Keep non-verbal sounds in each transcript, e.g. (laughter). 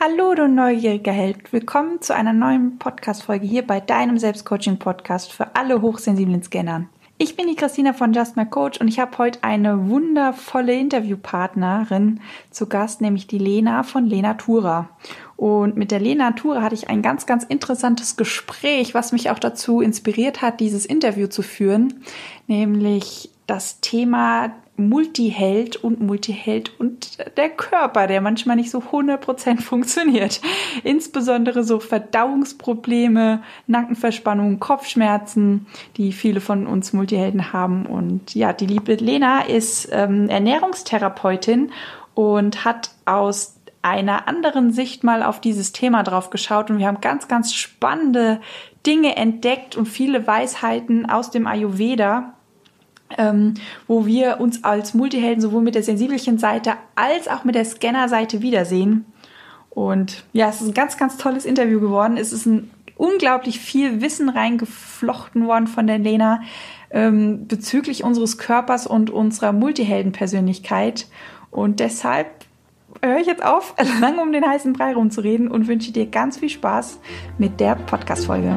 Hallo, du neugieriger Held. Willkommen zu einer neuen Podcast-Folge hier bei deinem Selbstcoaching-Podcast für alle hochsensiblen Scanner. Ich bin die Christina von Just My Coach und ich habe heute eine wundervolle Interviewpartnerin zu Gast, nämlich die Lena von Lena Tura. Und mit der Lena Tura hatte ich ein ganz, ganz interessantes Gespräch, was mich auch dazu inspiriert hat, dieses Interview zu führen, nämlich das Thema Multiheld und Multiheld und der Körper, der manchmal nicht so 100% funktioniert. Insbesondere so Verdauungsprobleme, Nackenverspannungen, Kopfschmerzen, die viele von uns Multihelden haben. Und ja, die liebe Lena ist ähm, Ernährungstherapeutin und hat aus einer anderen Sicht mal auf dieses Thema drauf geschaut und wir haben ganz, ganz spannende Dinge entdeckt und viele Weisheiten aus dem Ayurveda ähm, wo wir uns als Multihelden sowohl mit der sensibelchen Seite als auch mit der Scanner-Seite wiedersehen. Und ja, es ist ein ganz, ganz tolles Interview geworden. Es ist ein unglaublich viel Wissen reingeflochten worden von der Lena ähm, bezüglich unseres Körpers und unserer Multihelden-Persönlichkeit. Und deshalb höre ich jetzt auf, (laughs) lange um den heißen Brei rumzureden und wünsche dir ganz viel Spaß mit der Podcast-Folge.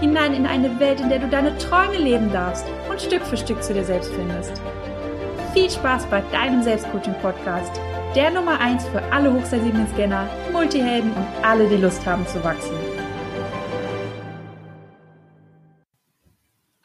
hinein in eine Welt, in der du deine Träume leben darfst und Stück für Stück zu dir selbst findest. Viel Spaß bei deinem Selbstcoaching-Podcast, der Nummer 1 für alle hochsensiblen Scanner, Multihelden und alle, die Lust haben zu wachsen.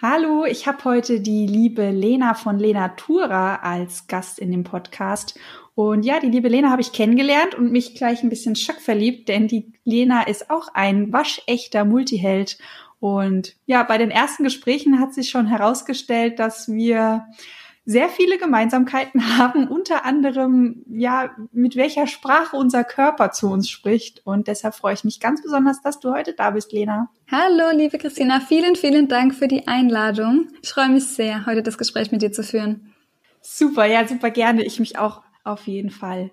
Hallo, ich habe heute die liebe Lena von Lena Tura als Gast in dem Podcast. Und ja, die liebe Lena habe ich kennengelernt und mich gleich ein bisschen schockverliebt, denn die Lena ist auch ein waschechter Multiheld und ja, bei den ersten Gesprächen hat sich schon herausgestellt, dass wir sehr viele Gemeinsamkeiten (laughs) haben, unter anderem, ja, mit welcher Sprache unser Körper zu uns spricht. Und deshalb freue ich mich ganz besonders, dass du heute da bist, Lena. Hallo, liebe Christina. Vielen, vielen Dank für die Einladung. Ich freue mich sehr, heute das Gespräch mit dir zu führen. Super, ja, super gerne. Ich mich auch auf jeden Fall.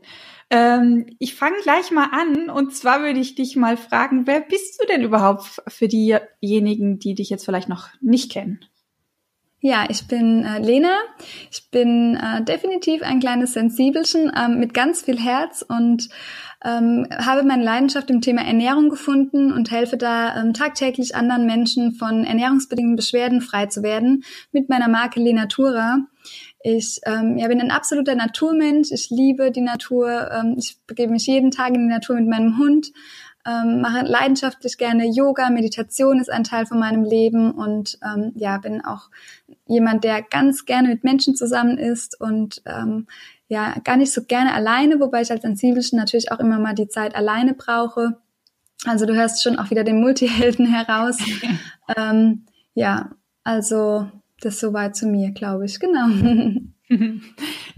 Ähm, ich fange gleich mal an und zwar würde ich dich mal fragen, wer bist du denn überhaupt für diejenigen, die dich jetzt vielleicht noch nicht kennen? Ja, ich bin äh, Lena. Ich bin äh, definitiv ein kleines Sensibelchen ähm, mit ganz viel Herz und ähm, habe meine Leidenschaft im Thema Ernährung gefunden und helfe da ähm, tagtäglich anderen Menschen von ernährungsbedingten Beschwerden frei zu werden mit meiner Marke Lenatura. Ich ähm, ja, bin ein absoluter Naturmensch. Ich liebe die Natur. Ähm, ich begebe mich jeden Tag in die Natur mit meinem Hund. Ähm, mache leidenschaftlich gerne Yoga, Meditation ist ein Teil von meinem Leben und ähm, ja, bin auch jemand, der ganz gerne mit Menschen zusammen ist und ähm, ja, gar nicht so gerne alleine, wobei ich als Sensibelchen natürlich auch immer mal die Zeit alleine brauche. Also du hörst schon auch wieder den Multihelden (laughs) heraus. (laughs) ähm, ja, also das soweit zu mir, glaube ich, genau. (laughs)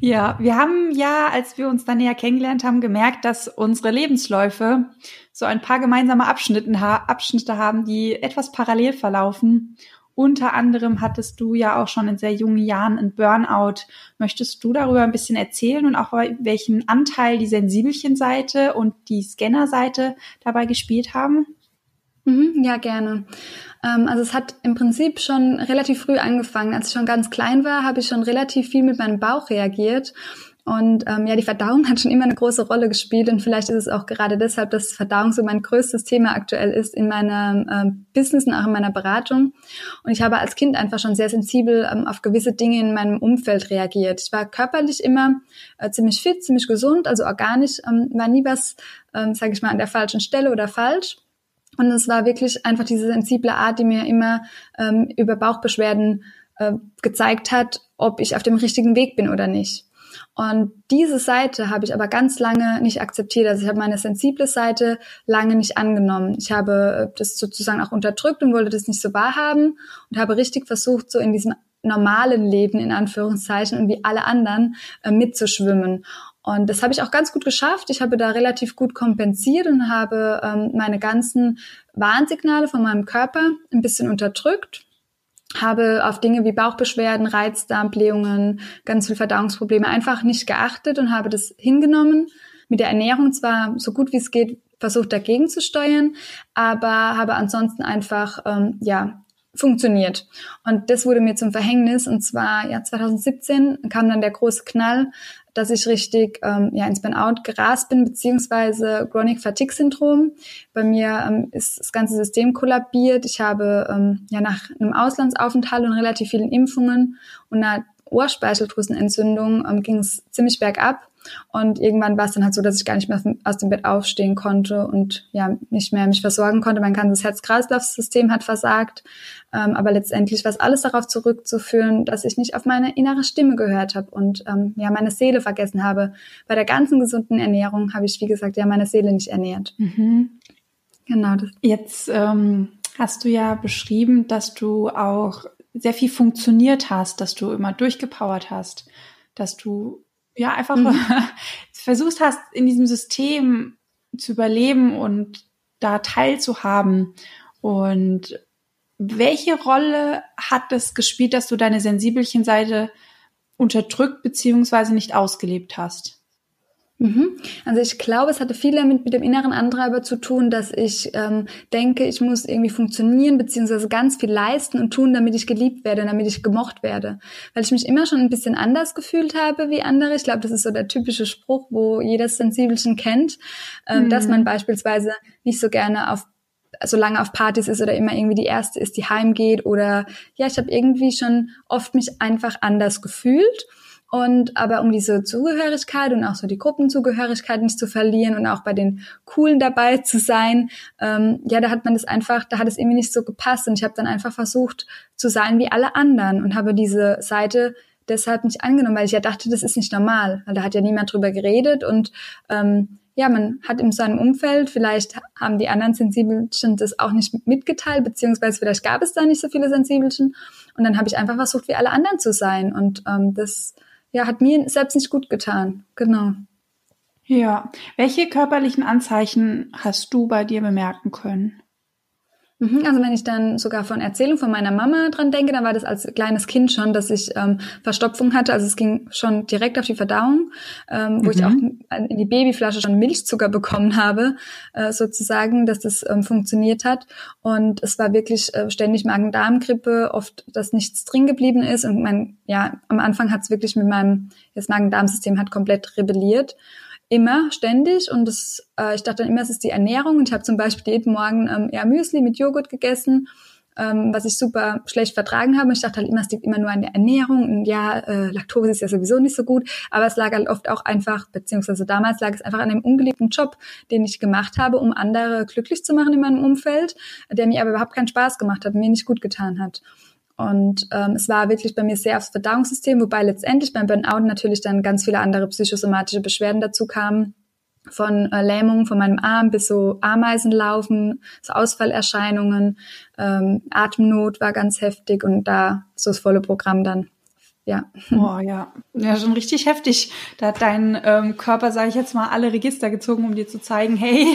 Ja, wir haben ja, als wir uns dann näher kennengelernt haben, gemerkt, dass unsere Lebensläufe so ein paar gemeinsame Abschnitte, Abschnitte haben, die etwas parallel verlaufen. Unter anderem hattest du ja auch schon in sehr jungen Jahren ein Burnout. Möchtest du darüber ein bisschen erzählen und auch welchen Anteil die Sensibelchen-Seite und die Scanner-Seite dabei gespielt haben? Mhm, ja, gerne. Ähm, also es hat im Prinzip schon relativ früh angefangen. Als ich schon ganz klein war, habe ich schon relativ viel mit meinem Bauch reagiert. Und ähm, ja, die Verdauung hat schon immer eine große Rolle gespielt und vielleicht ist es auch gerade deshalb, dass Verdauung so mein größtes Thema aktuell ist in meinem ähm, Business und auch in meiner Beratung. Und ich habe als Kind einfach schon sehr sensibel ähm, auf gewisse Dinge in meinem Umfeld reagiert. Ich war körperlich immer äh, ziemlich fit, ziemlich gesund, also organisch ähm, war nie was, ähm, sage ich mal, an der falschen Stelle oder falsch. Und es war wirklich einfach diese sensible Art, die mir immer ähm, über Bauchbeschwerden äh, gezeigt hat, ob ich auf dem richtigen Weg bin oder nicht. Und diese Seite habe ich aber ganz lange nicht akzeptiert. Also ich habe meine sensible Seite lange nicht angenommen. Ich habe äh, das sozusagen auch unterdrückt und wollte das nicht so wahrhaben und habe richtig versucht, so in diesem normalen Leben in Anführungszeichen und wie alle anderen äh, mitzuschwimmen. Und das habe ich auch ganz gut geschafft. Ich habe da relativ gut kompensiert und habe ähm, meine ganzen Warnsignale von meinem Körper ein bisschen unterdrückt habe auf Dinge wie Bauchbeschwerden, Reizdarmblähungen, ganz viel Verdauungsprobleme einfach nicht geachtet und habe das hingenommen. Mit der Ernährung zwar so gut wie es geht versucht dagegen zu steuern, aber habe ansonsten einfach ähm, ja funktioniert. Und das wurde mir zum Verhängnis. Und zwar ja 2017 kam dann der große Knall, dass ich richtig ähm, ja, ins Burnout gerast bin, beziehungsweise Chronic Fatigue Syndrom. Bei mir ähm, ist das ganze System kollabiert. Ich habe ähm, ja nach einem Auslandsaufenthalt und relativ vielen Impfungen und einer Ohrspeicheldrüsenentzündung ähm, ging es ziemlich bergab. Und irgendwann war es dann halt so, dass ich gar nicht mehr aus dem Bett aufstehen konnte und ja nicht mehr mich versorgen konnte. Mein ganzes Herz-Kreislauf-System hat versagt. Ähm, aber letztendlich war es alles darauf zurückzuführen, dass ich nicht auf meine innere Stimme gehört habe und ähm, ja meine Seele vergessen habe. Bei der ganzen gesunden Ernährung habe ich, wie gesagt, ja meine Seele nicht ernährt. Mhm. Genau. Das. Jetzt ähm, hast du ja beschrieben, dass du auch sehr viel funktioniert hast, dass du immer durchgepowert hast, dass du ja einfach mhm. (laughs) versuchst hast, in diesem System zu überleben und da teilzuhaben. Und welche Rolle hat es gespielt, dass du deine sensibelchen Seite unterdrückt beziehungsweise nicht ausgelebt hast? Mhm. Also ich glaube, es hatte viel damit mit dem inneren Antreiber zu tun, dass ich ähm, denke, ich muss irgendwie funktionieren beziehungsweise ganz viel leisten und tun, damit ich geliebt werde, damit ich gemocht werde. Weil ich mich immer schon ein bisschen anders gefühlt habe wie andere. Ich glaube, das ist so der typische Spruch, wo jedes Sensibelchen kennt, ähm, mhm. dass man beispielsweise nicht so gerne auf so lange auf Partys ist oder immer irgendwie die erste ist, die heimgeht oder ja, ich habe irgendwie schon oft mich einfach anders gefühlt und aber um diese Zugehörigkeit und auch so die Gruppenzugehörigkeit nicht zu verlieren und auch bei den Coolen dabei zu sein, ähm, ja, da hat man das einfach, da hat es irgendwie nicht so gepasst. Und ich habe dann einfach versucht zu sein wie alle anderen und habe diese Seite deshalb nicht angenommen, weil ich ja dachte, das ist nicht normal, weil da hat ja niemand drüber geredet und ähm, ja, man hat in seinem Umfeld, vielleicht haben die anderen Sensibelchen das auch nicht mitgeteilt, beziehungsweise vielleicht gab es da nicht so viele Sensibelchen. Und dann habe ich einfach versucht, wie alle anderen zu sein. Und ähm, das ja, hat mir selbst nicht gut getan. Genau. Ja. Welche körperlichen Anzeichen hast du bei dir bemerken können? Mhm, also wenn ich dann sogar von Erzählung von meiner Mama dran denke, dann war das als kleines Kind schon, dass ich ähm, Verstopfung hatte. Also es ging schon direkt auf die Verdauung, ähm, wo mhm. ich auch in die Babyflasche schon Milchzucker bekommen habe, äh, sozusagen, dass das ähm, funktioniert hat. Und es war wirklich äh, ständig Magen-Darm-Grippe, oft, dass nichts drin geblieben ist. Und mein, ja, am Anfang hat es wirklich mit meinem das Magen-Darm-System hat komplett rebelliert immer ständig und das, äh, ich dachte dann immer, es ist die Ernährung und ich habe zum Beispiel jeden Morgen ähm, eher Müsli mit Joghurt gegessen, ähm, was ich super schlecht vertragen habe. Ich dachte halt immer, es liegt immer nur an der Ernährung und ja, äh, Laktose ist ja sowieso nicht so gut, aber es lag halt oft auch einfach, beziehungsweise damals lag es einfach an dem ungeliebten Job, den ich gemacht habe, um andere glücklich zu machen in meinem Umfeld, der mir aber überhaupt keinen Spaß gemacht hat, mir nicht gut getan hat. Und ähm, es war wirklich bei mir sehr aufs Verdauungssystem, wobei letztendlich beim Burnout natürlich dann ganz viele andere psychosomatische Beschwerden dazu kamen. Von äh, Lähmung von meinem Arm bis so Ameisenlaufen, so Ausfallerscheinungen, ähm, Atemnot war ganz heftig und da so das volle Programm dann ja. Oh ja, ja schon richtig heftig. Da hat dein ähm, Körper, sage ich jetzt mal, alle Register gezogen, um dir zu zeigen, hey,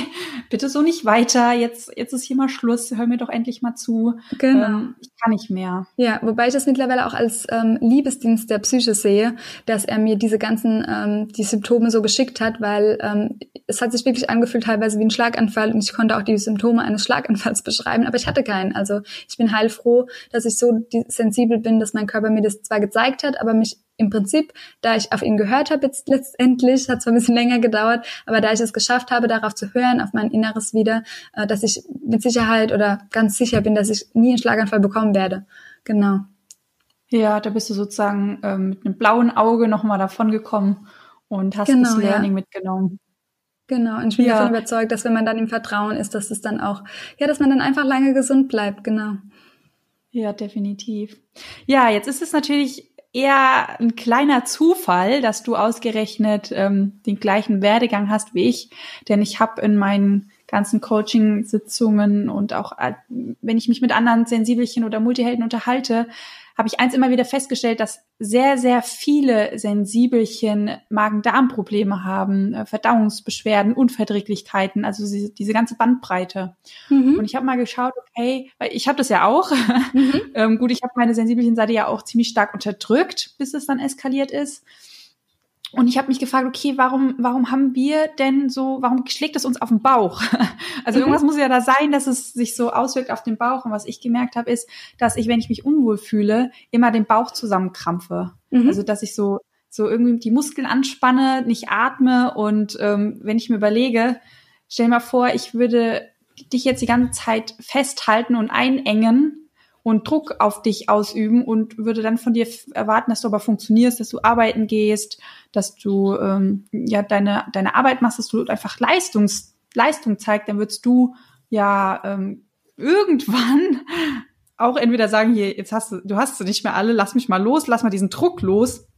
bitte so nicht weiter. Jetzt jetzt ist hier mal Schluss. Hör mir doch endlich mal zu. Genau. Ähm, ich kann nicht mehr. Ja, wobei ich das mittlerweile auch als ähm, Liebesdienst der Psyche sehe, dass er mir diese ganzen ähm, die Symptome so geschickt hat, weil ähm, es hat sich wirklich angefühlt teilweise wie ein Schlaganfall und ich konnte auch die Symptome eines Schlaganfalls (laughs) beschreiben, aber ich hatte keinen. Also ich bin heilfroh, dass ich so sensibel bin, dass mein Körper mir das zwar gezeigt gezeigt hat, aber mich im Prinzip, da ich auf ihn gehört habe, jetzt letztendlich, hat zwar ein bisschen länger gedauert, aber da ich es geschafft habe, darauf zu hören, auf mein Inneres wieder, äh, dass ich mit Sicherheit oder ganz sicher bin, dass ich nie einen Schlaganfall bekommen werde. Genau. Ja, da bist du sozusagen ähm, mit einem blauen Auge nochmal davon gekommen und hast genau, das Learning ja. mitgenommen. Genau, und ich bin ja. davon überzeugt, dass wenn man dann im Vertrauen ist, dass es dann auch, ja, dass man dann einfach lange gesund bleibt, genau. Ja, definitiv. Ja, jetzt ist es natürlich eher ein kleiner Zufall, dass du ausgerechnet ähm, den gleichen Werdegang hast wie ich, denn ich habe in meinen ganzen Coaching-Sitzungen und auch äh, wenn ich mich mit anderen Sensibelchen oder Multihelden unterhalte, habe ich eins immer wieder festgestellt, dass sehr, sehr viele Sensibelchen Magen-Darm-Probleme haben, äh, Verdauungsbeschwerden, Unverträglichkeiten, also diese, diese ganze Bandbreite. Mhm. Und ich habe mal geschaut, okay, weil ich habe das ja auch. Mhm. (laughs) ähm, gut, ich habe meine Sensibelchen-Seite ja auch ziemlich stark unterdrückt, bis es dann eskaliert ist. Und ich habe mich gefragt, okay, warum, warum haben wir denn so, warum schlägt es uns auf den Bauch? (laughs) Also mhm. irgendwas muss ja da sein, dass es sich so auswirkt auf den Bauch. Und was ich gemerkt habe, ist, dass ich, wenn ich mich unwohl fühle, immer den Bauch zusammenkrampfe. Mhm. Also dass ich so, so irgendwie die Muskeln anspanne, nicht atme. Und ähm, wenn ich mir überlege, stell mal vor, ich würde dich jetzt die ganze Zeit festhalten und einengen und Druck auf dich ausüben und würde dann von dir erwarten, dass du aber funktionierst, dass du arbeiten gehst, dass du ähm, ja deine deine Arbeit machst, dass du einfach Leistungs Leistung zeigst, dann würdest du ja ähm, irgendwann (laughs) auch entweder sagen, hier, jetzt hast du, du hast sie nicht mehr alle, lass mich mal los, lass mal diesen Druck los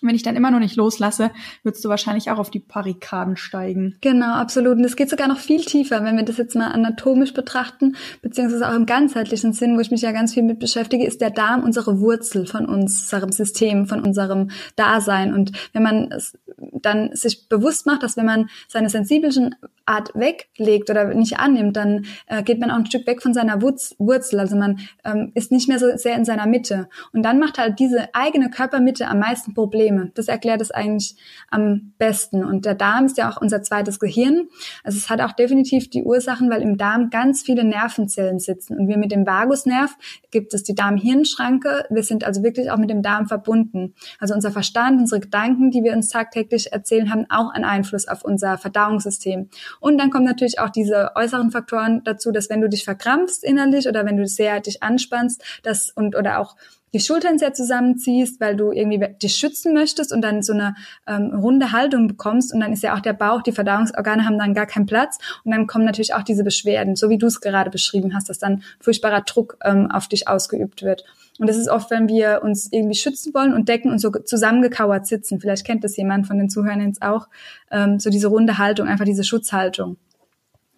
wenn ich dann immer noch nicht loslasse, würdest du wahrscheinlich auch auf die Barrikaden steigen. Genau, absolut. Und es geht sogar noch viel tiefer, wenn wir das jetzt mal anatomisch betrachten, beziehungsweise auch im ganzheitlichen Sinn, wo ich mich ja ganz viel mit beschäftige, ist der Darm unsere Wurzel von unserem System, von unserem Dasein. Und wenn man es dann sich bewusst macht, dass wenn man seine sensiblen Art weglegt oder nicht annimmt, dann äh, geht man auch ein Stück weg von seiner Wurzel. Also man ähm, ist nicht mehr so sehr in seiner Mitte. Und dann macht halt diese eigene Körpermitte am meisten Probleme. Das erklärt es eigentlich am besten. Und der Darm ist ja auch unser zweites Gehirn. Also es hat auch definitiv die Ursachen, weil im Darm ganz viele Nervenzellen sitzen. Und wir mit dem Vagusnerv gibt es die Darm-Hirn-Schranke. Wir sind also wirklich auch mit dem Darm verbunden. Also unser Verstand, unsere Gedanken, die wir uns tagtäglich erzählen, haben auch einen Einfluss auf unser Verdauungssystem. Und dann kommen natürlich auch diese äußeren Faktoren dazu, dass wenn du dich verkrampfst innerlich oder wenn du sehr dich anspannst, das und oder auch die Schultern sehr zusammenziehst, weil du irgendwie dich schützen möchtest und dann so eine ähm, runde Haltung bekommst und dann ist ja auch der Bauch, die Verdauungsorgane haben dann gar keinen Platz und dann kommen natürlich auch diese Beschwerden, so wie du es gerade beschrieben hast, dass dann furchtbarer Druck ähm, auf dich ausgeübt wird. Und das ist oft, wenn wir uns irgendwie schützen wollen und decken und so zusammengekauert sitzen. Vielleicht kennt das jemand von den Zuhörern jetzt auch. Ähm, so diese runde Haltung, einfach diese Schutzhaltung.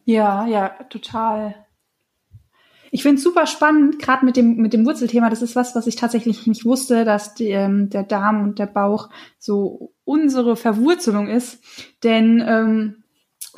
Ja, ja, total. Ich finde es super spannend, gerade mit dem, mit dem Wurzelthema. Das ist was, was ich tatsächlich nicht wusste, dass die, ähm, der Darm und der Bauch so unsere Verwurzelung ist. Denn ähm,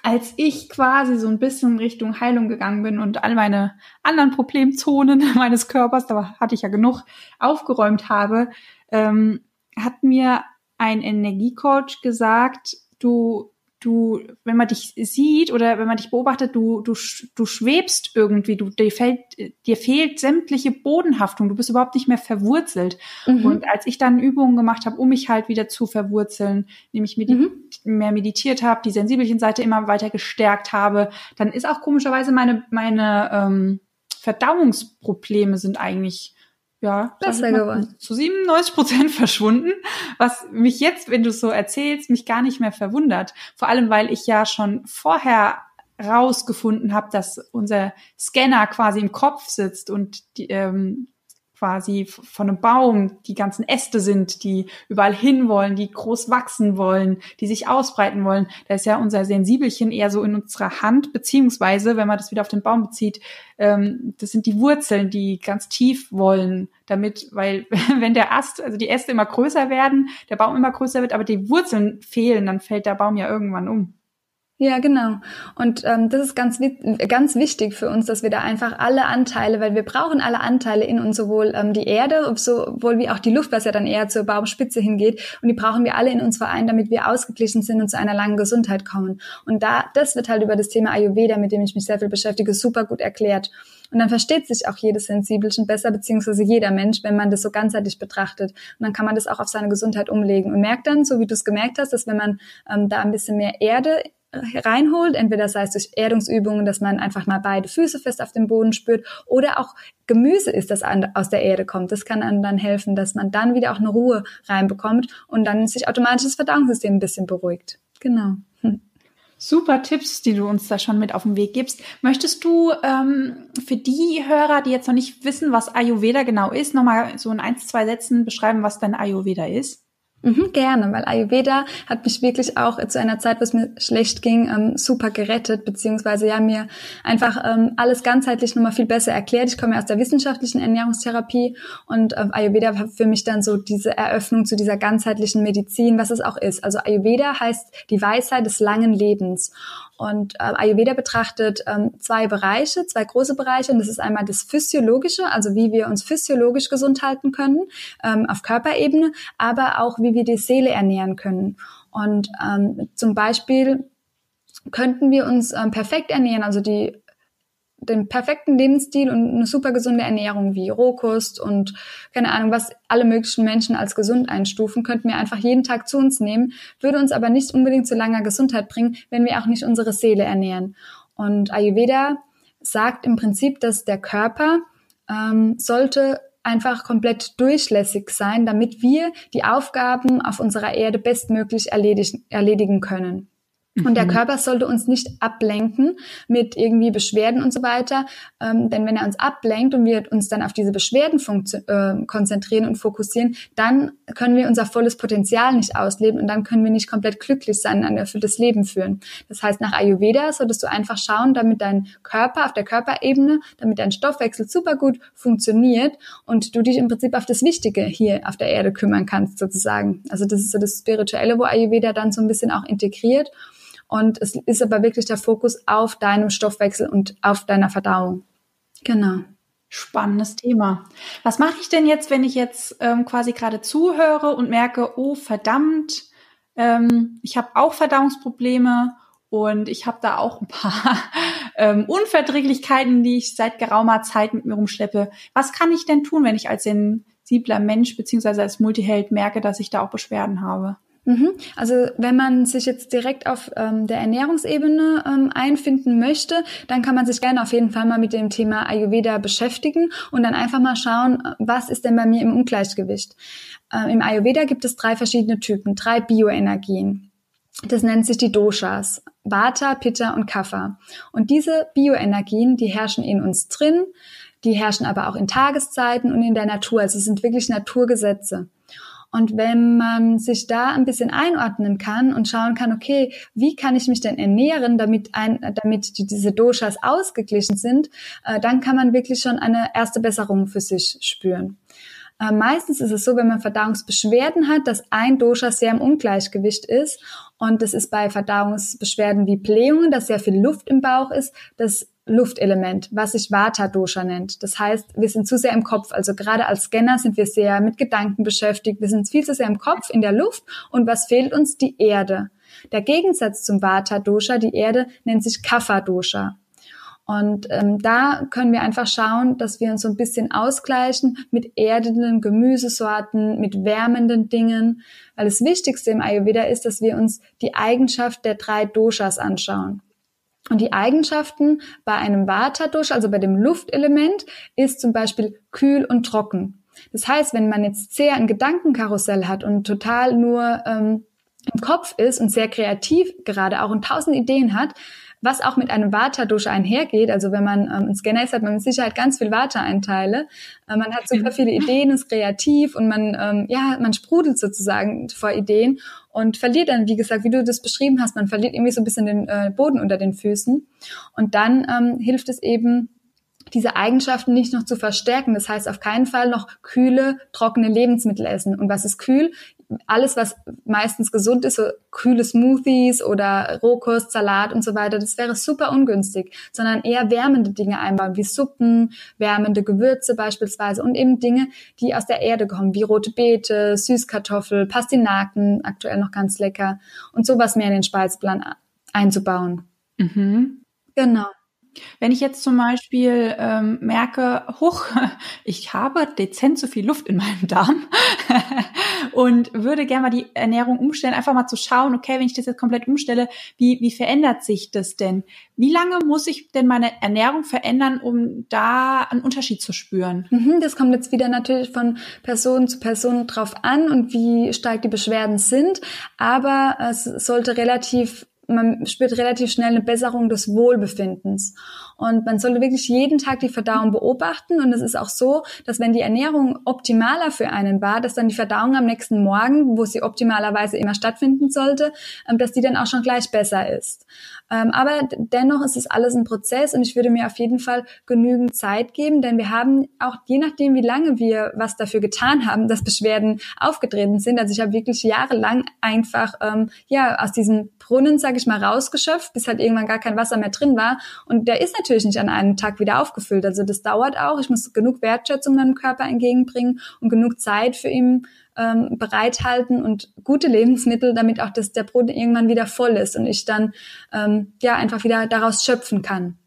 als ich quasi so ein bisschen Richtung Heilung gegangen bin und all meine anderen Problemzonen (laughs) meines Körpers, da hatte ich ja genug, aufgeräumt habe, ähm, hat mir ein Energiecoach gesagt, du du, wenn man dich sieht oder wenn man dich beobachtet, du, du, du schwebst irgendwie, du, dir fällt, dir fehlt sämtliche Bodenhaftung, du bist überhaupt nicht mehr verwurzelt. Mhm. Und als ich dann Übungen gemacht habe, um mich halt wieder zu verwurzeln, nämlich medi mhm. mehr meditiert habe, die sensibelchen Seite immer weiter gestärkt habe, dann ist auch komischerweise meine, meine ähm, Verdauungsprobleme sind eigentlich ja, besser geworden. Zu 97 Prozent (laughs) verschwunden, was mich jetzt, wenn du es so erzählst, mich gar nicht mehr verwundert. Vor allem, weil ich ja schon vorher rausgefunden habe, dass unser Scanner quasi im Kopf sitzt und die, ähm, quasi von einem Baum die ganzen Äste sind, die überall hin wollen, die groß wachsen wollen, die sich ausbreiten wollen. Da ist ja unser Sensibelchen eher so in unserer Hand, beziehungsweise, wenn man das wieder auf den Baum bezieht, ähm, das sind die Wurzeln, die ganz tief wollen, damit, weil (laughs) wenn der Ast, also die Äste immer größer werden, der Baum immer größer wird, aber die Wurzeln fehlen, dann fällt der Baum ja irgendwann um. Ja, genau. Und ähm, das ist ganz, ganz wichtig für uns, dass wir da einfach alle Anteile, weil wir brauchen alle Anteile in uns, sowohl ähm, die Erde, sowohl wie auch die Luft, was ja dann eher zur Baumspitze hingeht. Und die brauchen wir alle in uns vereinen, damit wir ausgeglichen sind und zu einer langen Gesundheit kommen. Und da, das wird halt über das Thema Ayurveda, mit dem ich mich sehr viel beschäftige, super gut erklärt. Und dann versteht sich auch jedes Sensibelchen besser, beziehungsweise jeder Mensch, wenn man das so ganzheitlich betrachtet. Und dann kann man das auch auf seine Gesundheit umlegen und merkt dann, so wie du es gemerkt hast, dass wenn man ähm, da ein bisschen mehr Erde reinholt, entweder sei es durch Erdungsübungen, dass man einfach mal beide Füße fest auf dem Boden spürt oder auch Gemüse ist, das aus der Erde kommt. Das kann einem dann helfen, dass man dann wieder auch eine Ruhe reinbekommt und dann sich automatisch das Verdauungssystem ein bisschen beruhigt. Genau. Hm. Super Tipps, die du uns da schon mit auf den Weg gibst. Möchtest du ähm, für die Hörer, die jetzt noch nicht wissen, was Ayurveda genau ist, nochmal so in ein, zwei Sätzen beschreiben, was dein Ayurveda ist? Mhm, gerne, weil Ayurveda hat mich wirklich auch zu einer Zeit, wo es mir schlecht ging, ähm, super gerettet, beziehungsweise ja mir einfach ähm, alles ganzheitlich nochmal viel besser erklärt. Ich komme ja aus der wissenschaftlichen Ernährungstherapie und äh, Ayurveda war für mich dann so diese Eröffnung zu dieser ganzheitlichen Medizin, was es auch ist. Also Ayurveda heißt die Weisheit des langen Lebens. Und äh, Ayurveda betrachtet ähm, zwei Bereiche, zwei große Bereiche. Und das ist einmal das Physiologische, also wie wir uns physiologisch gesund halten können ähm, auf Körperebene, aber auch wie wir die Seele ernähren können. Und ähm, zum Beispiel könnten wir uns ähm, perfekt ernähren, also die den perfekten Lebensstil und eine super gesunde Ernährung wie Rohkost und keine Ahnung, was alle möglichen Menschen als gesund einstufen, könnten wir einfach jeden Tag zu uns nehmen, würde uns aber nicht unbedingt zu langer Gesundheit bringen, wenn wir auch nicht unsere Seele ernähren. Und Ayurveda sagt im Prinzip, dass der Körper ähm, sollte einfach komplett durchlässig sein, damit wir die Aufgaben auf unserer Erde bestmöglich erledigen, erledigen können. Und der mhm. Körper sollte uns nicht ablenken mit irgendwie Beschwerden und so weiter. Ähm, denn wenn er uns ablenkt und wir uns dann auf diese Beschwerden äh, konzentrieren und fokussieren, dann können wir unser volles Potenzial nicht ausleben und dann können wir nicht komplett glücklich sein, ein erfülltes Leben führen. Das heißt, nach Ayurveda solltest du einfach schauen, damit dein Körper auf der Körperebene, damit dein Stoffwechsel super gut funktioniert und du dich im Prinzip auf das Wichtige hier auf der Erde kümmern kannst, sozusagen. Also das ist so das Spirituelle, wo Ayurveda dann so ein bisschen auch integriert. Und es ist aber wirklich der Fokus auf deinem Stoffwechsel und auf deiner Verdauung. Genau. Spannendes Thema. Was mache ich denn jetzt, wenn ich jetzt ähm, quasi gerade zuhöre und merke, oh verdammt, ähm, ich habe auch Verdauungsprobleme und ich habe da auch ein paar (laughs) ähm, Unverträglichkeiten, die ich seit geraumer Zeit mit mir rumschleppe. Was kann ich denn tun, wenn ich als sensibler Mensch beziehungsweise als Multiheld merke, dass ich da auch Beschwerden habe? Mhm. Also wenn man sich jetzt direkt auf ähm, der Ernährungsebene ähm, einfinden möchte, dann kann man sich gerne auf jeden Fall mal mit dem Thema Ayurveda beschäftigen und dann einfach mal schauen, was ist denn bei mir im Ungleichgewicht. Äh, Im Ayurveda gibt es drei verschiedene Typen, drei Bioenergien. Das nennt sich die Doshas, Vata, Pitta und Kapha. Und diese Bioenergien, die herrschen in uns drin, die herrschen aber auch in Tageszeiten und in der Natur. Also es sind wirklich Naturgesetze. Und wenn man sich da ein bisschen einordnen kann und schauen kann, okay, wie kann ich mich denn ernähren, damit, ein, damit die, diese Doshas ausgeglichen sind, äh, dann kann man wirklich schon eine erste Besserung für sich spüren. Äh, meistens ist es so, wenn man Verdauungsbeschwerden hat, dass ein Dosha sehr im Ungleichgewicht ist. Und das ist bei Verdauungsbeschwerden wie Blähungen, dass sehr viel Luft im Bauch ist, das Luftelement, was sich Vata-Dosha nennt. Das heißt, wir sind zu sehr im Kopf. Also gerade als Scanner sind wir sehr mit Gedanken beschäftigt. Wir sind viel zu sehr im Kopf, in der Luft. Und was fehlt uns? Die Erde. Der Gegensatz zum Vata-Dosha, die Erde, nennt sich Kapha-Dosha. Und ähm, da können wir einfach schauen, dass wir uns so ein bisschen ausgleichen mit erdenden Gemüsesorten, mit wärmenden Dingen. Weil das Wichtigste im Ayurveda ist, dass wir uns die Eigenschaft der drei Doshas anschauen. Und die Eigenschaften bei einem Vata-Dosha, also bei dem Luftelement, ist zum Beispiel kühl und trocken. Das heißt, wenn man jetzt sehr ein Gedankenkarussell hat und total nur ähm, im Kopf ist und sehr kreativ gerade auch und tausend Ideen hat, was auch mit einem Vata-Dosha einhergeht. Also wenn man ähm, einen Scanner ist, hat man mit Sicherheit ganz viel Vata-Einteile. Äh, man hat super viele Ideen, ist kreativ und man, ähm, ja, man sprudelt sozusagen vor Ideen und verliert dann, wie gesagt, wie du das beschrieben hast, man verliert irgendwie so ein bisschen den äh, Boden unter den Füßen. Und dann ähm, hilft es eben, diese Eigenschaften nicht noch zu verstärken. Das heißt auf keinen Fall noch kühle, trockene Lebensmittel essen. Und was ist kühl? Alles, was meistens gesund ist, so kühle Smoothies oder Rohkost, Salat und so weiter, das wäre super ungünstig, sondern eher wärmende Dinge einbauen, wie Suppen, wärmende Gewürze beispielsweise und eben Dinge, die aus der Erde kommen, wie rote Beete, Süßkartoffel, Pastinaken, aktuell noch ganz lecker und sowas mehr in den Speiseplan einzubauen. Mhm. Genau. Wenn ich jetzt zum Beispiel ähm, merke, hoch, (laughs) ich habe dezent zu viel Luft in meinem Darm (laughs) und würde gerne mal die Ernährung umstellen, einfach mal zu schauen, okay, wenn ich das jetzt komplett umstelle, wie, wie verändert sich das denn? Wie lange muss ich denn meine Ernährung verändern, um da einen Unterschied zu spüren? Mhm, das kommt jetzt wieder natürlich von Person zu Person drauf an und wie stark die Beschwerden sind, aber es sollte relativ man spürt relativ schnell eine Besserung des Wohlbefindens. Und man sollte wirklich jeden Tag die Verdauung beobachten. Und es ist auch so, dass wenn die Ernährung optimaler für einen war, dass dann die Verdauung am nächsten Morgen, wo sie optimalerweise immer stattfinden sollte, ähm, dass die dann auch schon gleich besser ist. Ähm, aber dennoch ist es alles ein Prozess und ich würde mir auf jeden Fall genügend Zeit geben, denn wir haben auch je nachdem, wie lange wir was dafür getan haben, dass Beschwerden aufgetreten sind. Also ich habe wirklich jahrelang einfach ähm, ja aus diesem Brunnen, sage ich mal, rausgeschöpft, bis halt irgendwann gar kein Wasser mehr drin war. Und der ist natürlich nicht an einem Tag wieder aufgefüllt. Also das dauert auch. Ich muss genug Wertschätzung meinem Körper entgegenbringen und genug Zeit für ihn ähm, bereithalten und gute Lebensmittel, damit auch das, der Brunnen irgendwann wieder voll ist und ich dann ähm, ja einfach wieder daraus schöpfen kann.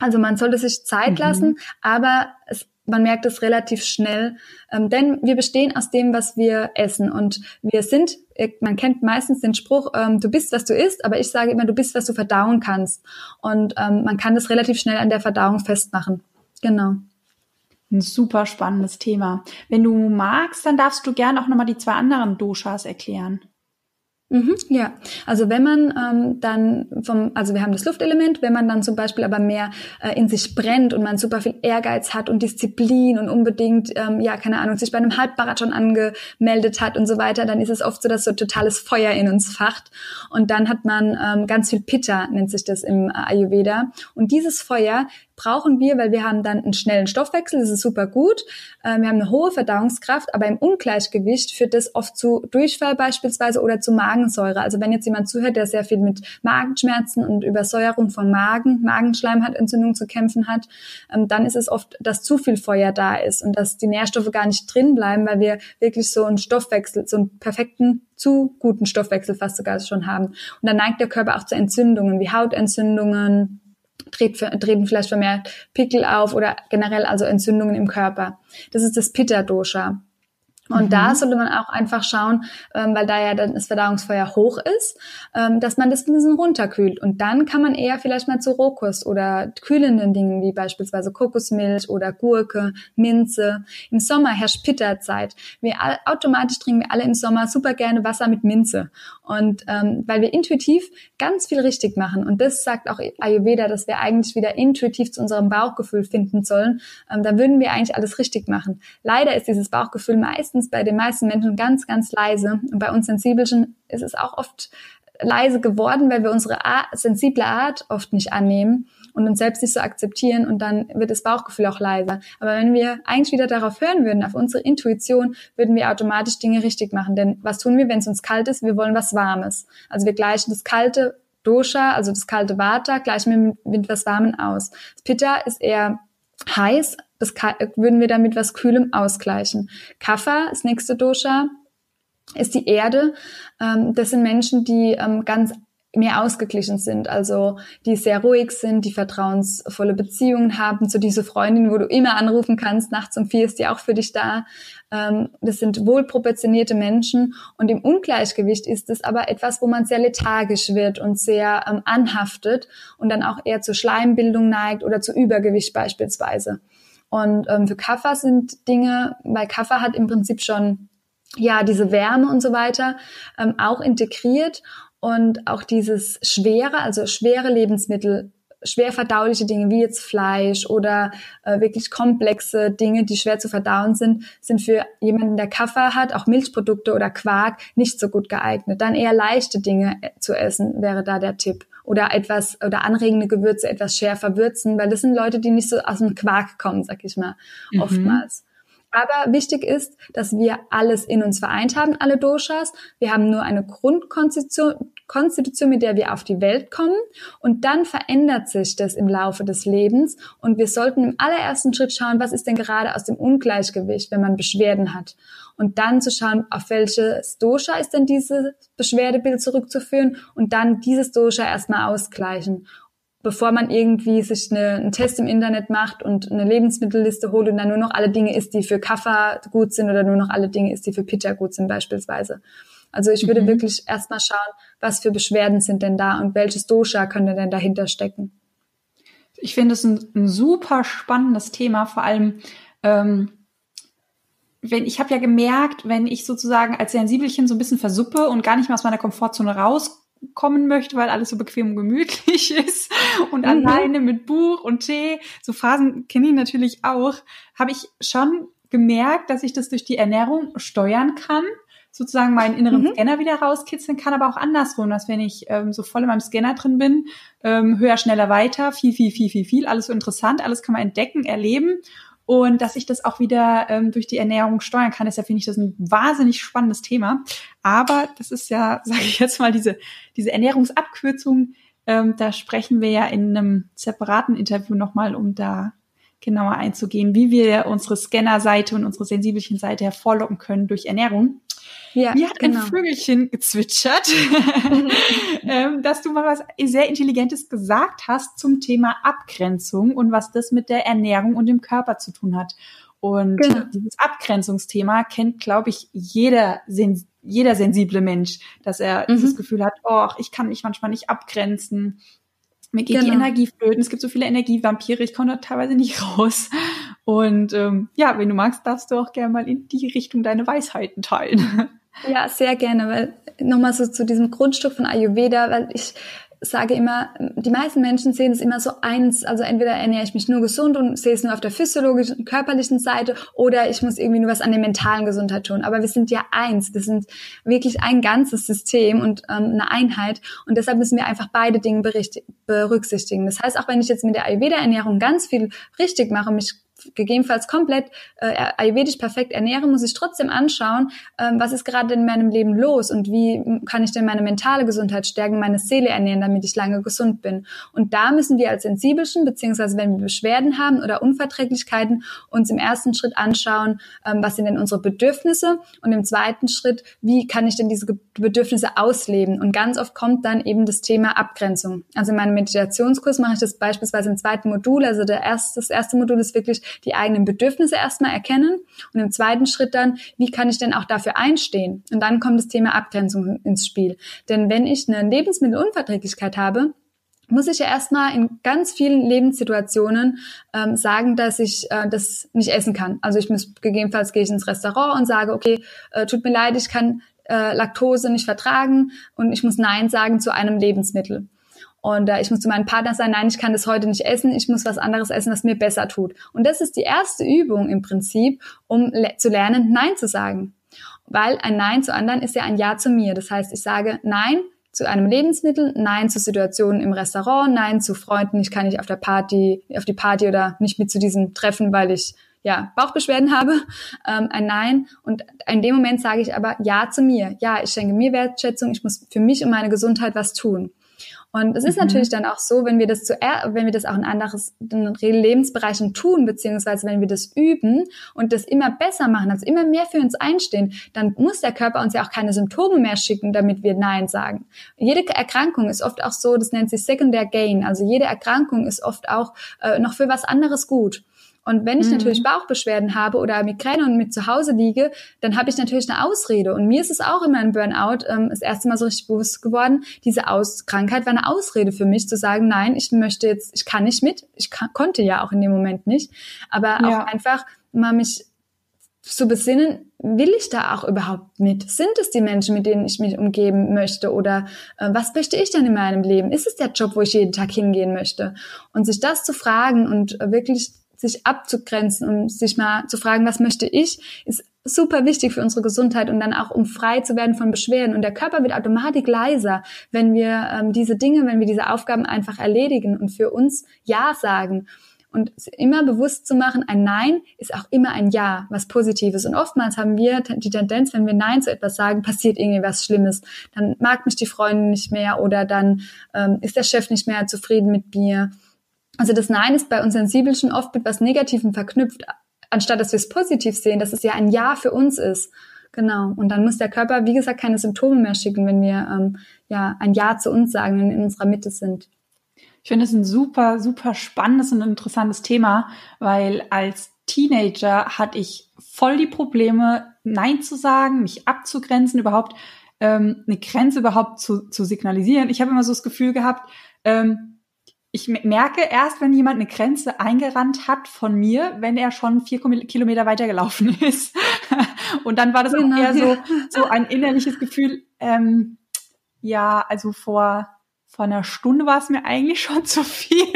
Also man sollte sich Zeit mhm. lassen, aber es man merkt es relativ schnell, ähm, denn wir bestehen aus dem, was wir essen und wir sind, man kennt meistens den Spruch, ähm, du bist, was du isst, aber ich sage immer, du bist, was du verdauen kannst und ähm, man kann das relativ schnell an der Verdauung festmachen. Genau. Ein super spannendes Thema. Wenn du magst, dann darfst du gerne auch nochmal die zwei anderen Doshas erklären. Mhm, ja, also wenn man ähm, dann vom, also wir haben das Luftelement, wenn man dann zum Beispiel aber mehr äh, in sich brennt und man super viel Ehrgeiz hat und Disziplin und unbedingt, ähm, ja, keine Ahnung, sich bei einem Halbmarathon angemeldet hat und so weiter, dann ist es oft so, dass so totales Feuer in uns facht. Und dann hat man ähm, ganz viel Pitta, nennt sich das im Ayurveda. Und dieses Feuer brauchen wir, weil wir haben dann einen schnellen Stoffwechsel, das ist super gut. Ähm, wir haben eine hohe Verdauungskraft, aber im Ungleichgewicht führt das oft zu Durchfall beispielsweise oder zu Magensäure. Also wenn jetzt jemand zuhört, der sehr viel mit Magenschmerzen und Übersäuerung vom Magen, Magenschleimhautentzündung zu kämpfen hat, ähm, dann ist es oft, dass zu viel Feuer da ist und dass die Nährstoffe gar nicht drin bleiben, weil wir wirklich so einen Stoffwechsel, so einen perfekten zu guten Stoffwechsel fast sogar schon haben. Und dann neigt der Körper auch zu Entzündungen wie Hautentzündungen, treten vielleicht vermehrt Pickel auf oder generell also Entzündungen im Körper. Das ist das Pitta-Dosha. Und mhm. da sollte man auch einfach schauen, ähm, weil da ja dann das Verdauungsfeuer hoch ist, ähm, dass man das ein bisschen runterkühlt. Und dann kann man eher vielleicht mal zu Rohkost oder kühlenden Dingen wie beispielsweise Kokosmilch oder Gurke, Minze. Im Sommer herrscht Pitterzeit. Wir all, automatisch trinken wir alle im Sommer super gerne Wasser mit Minze. Und ähm, weil wir intuitiv ganz viel richtig machen. Und das sagt auch Ayurveda, dass wir eigentlich wieder intuitiv zu unserem Bauchgefühl finden sollen. Ähm, da würden wir eigentlich alles richtig machen. Leider ist dieses Bauchgefühl meistens meistens bei den meisten Menschen ganz, ganz leise. Und bei uns Sensibelchen ist es auch oft leise geworden, weil wir unsere Art, sensible Art oft nicht annehmen und uns selbst nicht so akzeptieren und dann wird das Bauchgefühl auch leiser. Aber wenn wir eigentlich wieder darauf hören würden, auf unsere Intuition, würden wir automatisch Dinge richtig machen. Denn was tun wir, wenn es uns kalt ist? Wir wollen was Warmes. Also wir gleichen das kalte Dosha, also das kalte Vata, gleichen wir mit, mit was Warmen aus. Das Pitta ist eher heiß, das würden wir damit was Kühlem ausgleichen. Kapha, das nächste Dosha, ist die Erde. Ähm, das sind Menschen, die ähm, ganz mehr ausgeglichen sind, also die sehr ruhig sind, die vertrauensvolle Beziehungen haben, zu diese Freundin, wo du immer anrufen kannst, nachts um vier ist die auch für dich da. Ähm, das sind wohlproportionierte Menschen und im Ungleichgewicht ist es aber etwas, wo man sehr lethargisch wird und sehr ähm, anhaftet und dann auch eher zur Schleimbildung neigt oder zu Übergewicht beispielsweise. Und ähm, für Kaffer sind Dinge, weil Kaffer hat im Prinzip schon ja diese Wärme und so weiter ähm, auch integriert und auch dieses schwere, also schwere Lebensmittel, schwer verdauliche Dinge wie jetzt Fleisch oder äh, wirklich komplexe Dinge, die schwer zu verdauen sind, sind für jemanden, der Kaffee hat, auch Milchprodukte oder Quark, nicht so gut geeignet. Dann eher leichte Dinge äh, zu essen wäre da der Tipp oder etwas oder anregende Gewürze etwas schärfer würzen, weil das sind Leute, die nicht so aus dem Quark kommen, sag ich mal, mhm. oftmals. Aber wichtig ist, dass wir alles in uns vereint haben, alle Doshas. Wir haben nur eine Grundkonstitution, Konstitution, mit der wir auf die Welt kommen. Und dann verändert sich das im Laufe des Lebens. Und wir sollten im allerersten Schritt schauen, was ist denn gerade aus dem Ungleichgewicht, wenn man Beschwerden hat. Und dann zu schauen, auf welches Dosha ist denn dieses Beschwerdebild zurückzuführen und dann dieses Dosha erstmal ausgleichen bevor man irgendwie sich eine, einen Test im Internet macht und eine Lebensmittelliste holt und dann nur noch alle Dinge isst, die für Kaffer gut sind oder nur noch alle Dinge isst, die für Pitta gut sind beispielsweise. Also ich würde mhm. wirklich erstmal schauen, was für Beschwerden sind denn da und welches Dosha könnte denn dahinter stecken. Ich finde es ein, ein, super spannendes Thema, vor allem ähm, wenn ich habe ja gemerkt, wenn ich sozusagen als Sensibelchen so ein bisschen versuppe und gar nicht mehr aus meiner Komfortzone raus kommen möchte, weil alles so bequem und gemütlich (laughs) ist und mhm. alleine mit Buch und Tee, so Phasen kenne ich natürlich auch, habe ich schon gemerkt, dass ich das durch die Ernährung steuern kann, sozusagen meinen inneren mhm. Scanner wieder rauskitzeln kann, aber auch andersrum, dass wenn ich ähm, so voll in meinem Scanner drin bin, ähm, höher, schneller, weiter, viel, viel, viel, viel, viel, alles so interessant, alles kann man entdecken, erleben und dass ich das auch wieder ähm, durch die Ernährung steuern kann, ist ja, finde ich, das ein wahnsinnig spannendes Thema. Aber das ist ja, (laughs) sage ich jetzt mal, diese, diese Ernährungsabkürzung, ähm, da sprechen wir ja in einem separaten Interview nochmal, um da genauer einzugehen, wie wir unsere Scanner-Seite und unsere Sensibelchen-Seite hervorlocken können durch Ernährung. Ja, Mir hat genau. ein Vögelchen gezwitschert, (laughs) ähm, dass du mal was sehr Intelligentes gesagt hast zum Thema Abgrenzung und was das mit der Ernährung und dem Körper zu tun hat. Und genau. dieses Abgrenzungsthema kennt, glaube ich, jeder, jeder sensible Mensch, dass er mhm. dieses Gefühl hat, oh, ich kann mich manchmal nicht abgrenzen. Mir geht genau. die Energie flöten. Es gibt so viele Energievampire, ich komme da teilweise nicht (laughs) raus. Und ähm, ja, wenn du magst, darfst du auch gerne mal in die Richtung deine Weisheiten teilen. (laughs) Ja, sehr gerne, weil nochmal so zu diesem Grundstück von Ayurveda, weil ich sage immer, die meisten Menschen sehen es immer so eins, also entweder ernähre ich mich nur gesund und sehe es nur auf der physiologischen, körperlichen Seite oder ich muss irgendwie nur was an der mentalen Gesundheit tun. Aber wir sind ja eins, wir sind wirklich ein ganzes System und ähm, eine Einheit und deshalb müssen wir einfach beide Dinge berücksichtigen. Das heißt, auch wenn ich jetzt mit der Ayurveda-Ernährung ganz viel richtig mache, mich gegebenenfalls komplett äh, ayurvedisch perfekt ernähre, muss ich trotzdem anschauen, ähm, was ist gerade in meinem Leben los und wie kann ich denn meine mentale Gesundheit stärken, meine Seele ernähren, damit ich lange gesund bin. Und da müssen wir als Sensibelchen, beziehungsweise wenn wir Beschwerden haben oder Unverträglichkeiten, uns im ersten Schritt anschauen, ähm, was sind denn unsere Bedürfnisse und im zweiten Schritt, wie kann ich denn diese Bedürfnisse ausleben. Und ganz oft kommt dann eben das Thema Abgrenzung. Also in meinem Meditationskurs mache ich das beispielsweise im zweiten Modul. Also der erste, das erste Modul ist wirklich die eigenen Bedürfnisse erstmal erkennen und im zweiten Schritt dann, wie kann ich denn auch dafür einstehen? Und dann kommt das Thema Abgrenzung ins Spiel. Denn wenn ich eine Lebensmittelunverträglichkeit habe, muss ich ja erstmal in ganz vielen Lebenssituationen ähm, sagen, dass ich äh, das nicht essen kann. Also ich muss gegebenenfalls gehe ich ins Restaurant und sage, okay, äh, tut mir leid, ich kann äh, Laktose nicht vertragen und ich muss Nein sagen zu einem Lebensmittel. Und äh, ich muss zu meinem Partner sagen, nein, ich kann das heute nicht essen, ich muss was anderes essen, was mir besser tut. Und das ist die erste Übung im Prinzip, um le zu lernen, Nein zu sagen. Weil ein Nein zu anderen ist ja ein Ja zu mir. Das heißt, ich sage Nein zu einem Lebensmittel, Nein zu Situationen im Restaurant, Nein zu Freunden, ich kann nicht auf der Party, auf die Party oder nicht mit zu diesem Treffen, weil ich ja, Bauchbeschwerden habe, (laughs) ähm, ein Nein. Und in dem Moment sage ich aber Ja zu mir. Ja, ich schenke mir Wertschätzung, ich muss für mich und meine Gesundheit was tun. Und es ist mhm. natürlich dann auch so, wenn wir das zu, wenn wir das auch in anderes in Lebensbereichen tun, beziehungsweise wenn wir das üben und das immer besser machen, also immer mehr für uns einstehen, dann muss der Körper uns ja auch keine Symptome mehr schicken, damit wir Nein sagen. Jede Erkrankung ist oft auch so, das nennt sich Secondary Gain. Also jede Erkrankung ist oft auch äh, noch für was anderes gut. Und wenn ich mhm. natürlich Bauchbeschwerden habe oder Migräne und mit zu Hause liege, dann habe ich natürlich eine Ausrede. Und mir ist es auch immer ein Burnout ähm, das erste Mal so richtig bewusst geworden. Diese Aus Krankheit war eine Ausrede für mich, zu sagen, nein, ich möchte jetzt, ich kann nicht mit. Ich kann, konnte ja auch in dem Moment nicht. Aber ja. auch einfach mal mich zu besinnen, will ich da auch überhaupt mit? Sind es die Menschen, mit denen ich mich umgeben möchte? Oder äh, was möchte ich denn in meinem Leben? Ist es der Job, wo ich jeden Tag hingehen möchte? Und sich das zu fragen und wirklich sich abzugrenzen und sich mal zu fragen, was möchte ich, ist super wichtig für unsere Gesundheit und dann auch um frei zu werden von Beschwerden. Und der Körper wird automatisch leiser, wenn wir ähm, diese Dinge, wenn wir diese Aufgaben einfach erledigen und für uns Ja sagen. Und immer bewusst zu machen, ein Nein ist auch immer ein Ja, was Positives. Und oftmals haben wir die Tendenz, wenn wir Nein zu etwas sagen, passiert irgendwie was Schlimmes. Dann mag mich die Freundin nicht mehr oder dann ähm, ist der Chef nicht mehr zufrieden mit mir also das Nein ist bei uns sensibel schon oft mit was Negativem verknüpft, anstatt dass wir es positiv sehen, dass es ja ein Ja für uns ist. Genau. Und dann muss der Körper, wie gesagt, keine Symptome mehr schicken, wenn wir ähm, ja ein Ja zu uns sagen und in unserer Mitte sind. Ich finde es ein super, super spannendes und interessantes Thema, weil als Teenager hatte ich voll die Probleme, Nein zu sagen, mich abzugrenzen, überhaupt ähm, eine Grenze überhaupt zu, zu signalisieren. Ich habe immer so das Gefühl gehabt, ähm, ich merke erst, wenn jemand eine Grenze eingerannt hat von mir, wenn er schon vier Kilometer weitergelaufen (laughs) ist. Und dann war das genau, auch eher so, (laughs) so ein innerliches Gefühl, ähm, ja, also vor, vor einer Stunde war es mir eigentlich schon (laughs) zu viel.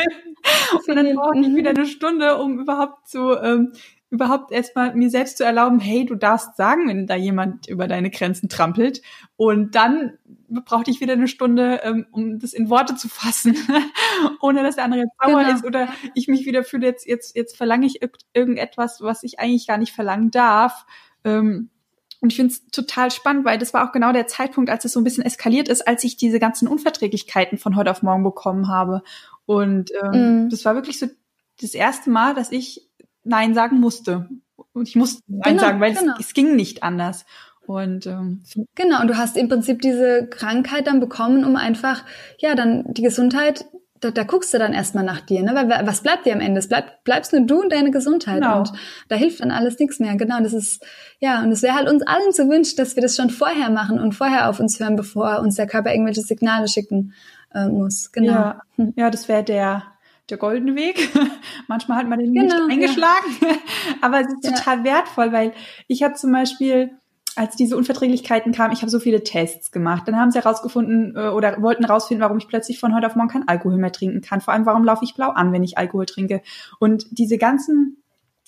Und dann brauche ich wieder eine Stunde, um überhaupt zu, ähm, überhaupt erstmal mir selbst zu erlauben, hey, du darfst sagen, wenn da jemand über deine Grenzen trampelt. Und dann brauchte ich wieder eine Stunde, ähm, um das in Worte zu fassen, (laughs) ohne dass der andere sauer genau. ist oder ich mich wieder fühle, jetzt, jetzt, jetzt verlange ich irgendetwas, was ich eigentlich gar nicht verlangen darf. Ähm, und ich finde es total spannend, weil das war auch genau der Zeitpunkt, als es so ein bisschen eskaliert ist, als ich diese ganzen Unverträglichkeiten von heute auf morgen bekommen habe. Und ähm, mm. das war wirklich so das erste Mal, dass ich Nein sagen musste. Und ich musste Nein genau, sagen, weil genau. es, es ging nicht anders. Und ähm, genau, und du hast im Prinzip diese Krankheit dann bekommen, um einfach, ja, dann die Gesundheit, da, da guckst du dann erstmal nach dir, ne? Weil was bleibt dir am Ende? Es bleibt, bleibst nur du und deine Gesundheit. Genau. Und da hilft dann alles nichts mehr. Genau. Und das ist, ja, und es wäre halt uns allen zu wünschen, dass wir das schon vorher machen und vorher auf uns hören, bevor uns der Körper irgendwelche Signale schicken äh, muss. Genau. Ja, hm. ja das wäre der der goldene Weg. (laughs) Manchmal hat man den genau, nicht eingeschlagen, ja. (laughs) aber es ist total ja. wertvoll, weil ich habe zum Beispiel, als diese Unverträglichkeiten kamen, ich habe so viele Tests gemacht. Dann haben sie herausgefunden äh, oder wollten herausfinden, warum ich plötzlich von heute auf morgen kein Alkohol mehr trinken kann. Vor allem, warum laufe ich blau an, wenn ich Alkohol trinke. Und diese ganzen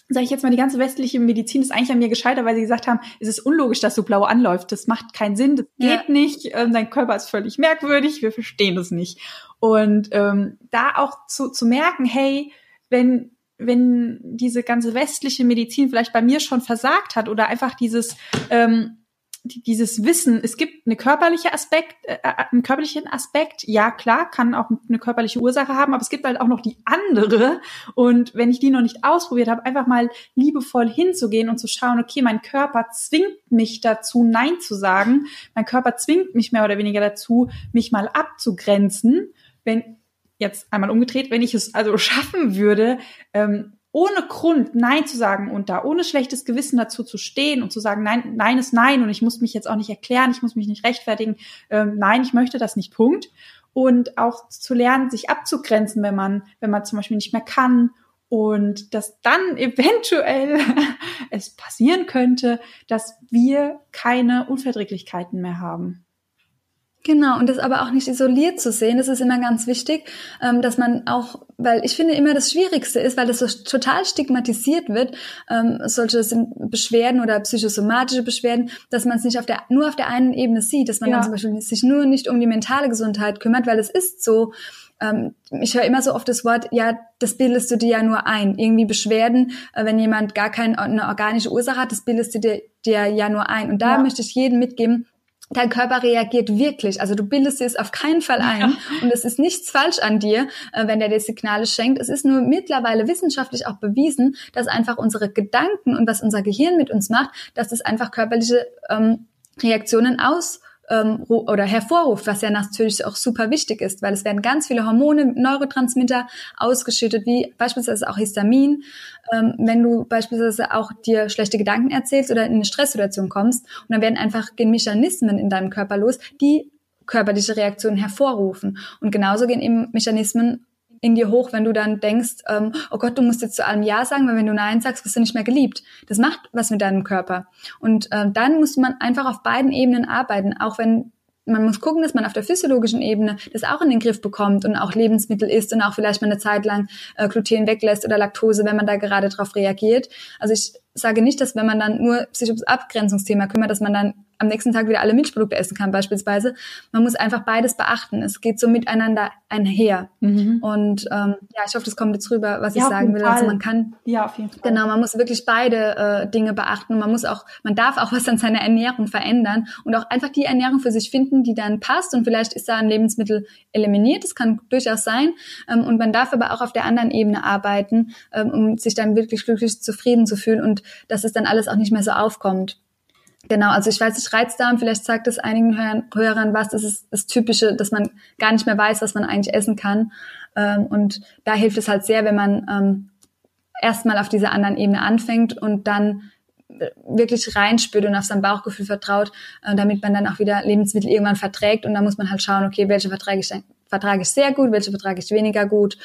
sage ich jetzt mal, die ganze westliche Medizin ist eigentlich an mir gescheitert, weil sie gesagt haben, es ist unlogisch, dass du blau anläufst. Das macht keinen Sinn, das geht ja. nicht, ähm, dein Körper ist völlig merkwürdig, wir verstehen das nicht. Und ähm, da auch zu, zu merken, hey, wenn wenn diese ganze westliche Medizin vielleicht bei mir schon versagt hat oder einfach dieses ähm, dieses Wissen, es gibt eine körperliche Aspekt, äh, äh, einen körperlichen Aspekt, ja klar, kann auch eine körperliche Ursache haben, aber es gibt halt auch noch die andere. Und wenn ich die noch nicht ausprobiert habe, einfach mal liebevoll hinzugehen und zu schauen, okay, mein Körper zwingt mich dazu, Nein zu sagen. Mein Körper zwingt mich mehr oder weniger dazu, mich mal abzugrenzen. Wenn jetzt einmal umgedreht, wenn ich es also (laughs) schaffen würde, ähm, ohne Grund Nein zu sagen und da ohne schlechtes Gewissen dazu zu stehen und zu sagen, nein, nein ist nein und ich muss mich jetzt auch nicht erklären, ich muss mich nicht rechtfertigen, ähm, nein, ich möchte das nicht, Punkt. Und auch zu lernen, sich abzugrenzen, wenn man, wenn man zum Beispiel nicht mehr kann und dass dann (laughs) eventuell es passieren könnte, dass wir keine Unverträglichkeiten mehr haben. Genau, und das aber auch nicht isoliert zu sehen, das ist immer ganz wichtig, ähm, dass man auch, weil ich finde immer das Schwierigste ist, weil das so total stigmatisiert wird, ähm, solche Beschwerden oder psychosomatische Beschwerden, dass man es nicht auf der, nur auf der einen Ebene sieht, dass man ja. dann zum Beispiel sich nur nicht um die mentale Gesundheit kümmert, weil es ist so, ähm, ich höre immer so oft das Wort, ja, das bildest du dir ja nur ein. Irgendwie Beschwerden, äh, wenn jemand gar keine organische Ursache hat, das bildest du dir, dir ja nur ein. Und da ja. möchte ich jedem mitgeben, dein Körper reagiert wirklich. Also du bildest dir es auf keinen Fall ein ja. und es ist nichts falsch an dir, äh, wenn der dir Signale schenkt. Es ist nur mittlerweile wissenschaftlich auch bewiesen, dass einfach unsere Gedanken und was unser Gehirn mit uns macht, dass es einfach körperliche ähm, Reaktionen aus ähm, oder hervorruft, was ja natürlich auch super wichtig ist, weil es werden ganz viele Hormone, Neurotransmitter ausgeschüttet, wie beispielsweise auch Histamin. Ähm, wenn du beispielsweise auch dir schlechte Gedanken erzählst oder in eine Stresssituation kommst, und dann werden einfach gehen Mechanismen in deinem Körper los, die körperliche Reaktionen hervorrufen. Und genauso gehen eben Mechanismen in dir hoch, wenn du dann denkst, ähm, oh Gott, du musst jetzt zu allem Ja sagen, weil wenn du Nein sagst, wirst du nicht mehr geliebt. Das macht was mit deinem Körper. Und ähm, dann muss man einfach auf beiden Ebenen arbeiten, auch wenn man muss gucken, dass man auf der physiologischen Ebene das auch in den Griff bekommt und auch Lebensmittel isst und auch vielleicht mal eine Zeit lang äh, Gluten weglässt oder Laktose, wenn man da gerade drauf reagiert. Also ich sage nicht, dass wenn man dann nur sich ums Abgrenzungsthema kümmert, dass man dann am nächsten Tag wieder alle Milchprodukte essen kann beispielsweise. Man muss einfach beides beachten. Es geht so miteinander einher. Mhm. Und ähm, ja, ich hoffe, das kommt jetzt rüber, was ja, ich sagen will. Also Fall. Also man kann ja auf jeden Fall. Genau, man muss wirklich beide äh, Dinge beachten. Man muss auch, man darf auch was an seiner Ernährung verändern und auch einfach die Ernährung für sich finden, die dann passt. Und vielleicht ist da ein Lebensmittel eliminiert. Das kann durchaus sein. Ähm, und man darf aber auch auf der anderen Ebene arbeiten, ähm, um sich dann wirklich glücklich zufrieden zu fühlen und dass es dann alles auch nicht mehr so aufkommt. Genau, also ich weiß nicht, Reizdarm, vielleicht sagt es einigen Hörern was, das ist das Typische, dass man gar nicht mehr weiß, was man eigentlich essen kann. Ähm, und da hilft es halt sehr, wenn man ähm, erstmal auf dieser anderen Ebene anfängt und dann wirklich reinspürt und auf sein Bauchgefühl vertraut, äh, damit man dann auch wieder Lebensmittel irgendwann verträgt. Und da muss man halt schauen, okay, welche vertrage ich, vertrage ich sehr gut, welche vertrage ich weniger gut.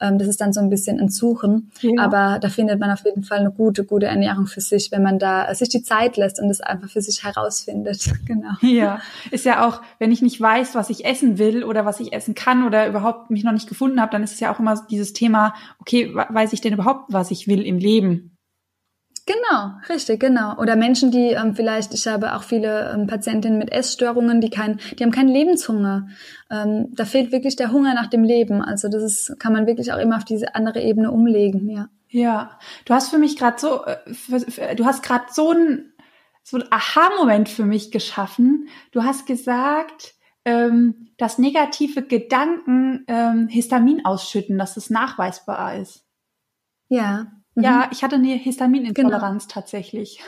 Ähm, das ist dann so ein bisschen ein Suchen. Ja. Aber da findet man auf jeden Fall eine gute, gute Ernährung für sich, wenn man da sich die Zeit lässt und es einfach für sich herausfindet. (laughs) Genau. Ja, ist ja auch, wenn ich nicht weiß, was ich essen will oder was ich essen kann oder überhaupt mich noch nicht gefunden habe, dann ist es ja auch immer dieses Thema, okay, weiß ich denn überhaupt, was ich will im Leben? Genau, richtig, genau. Oder Menschen, die ähm, vielleicht, ich habe auch viele ähm, Patientinnen mit Essstörungen, die kein, die haben keinen Lebenshunger. Ähm, da fehlt wirklich der Hunger nach dem Leben. Also das ist, kann man wirklich auch immer auf diese andere Ebene umlegen, ja. Ja, du hast für mich gerade so, äh, du hast gerade so ein so ein Aha-Moment für mich geschaffen. Du hast gesagt, ähm, dass negative Gedanken ähm, Histamin ausschütten, dass es nachweisbar ist. Ja. Mhm. Ja, ich hatte eine Histaminintoleranz genau. tatsächlich.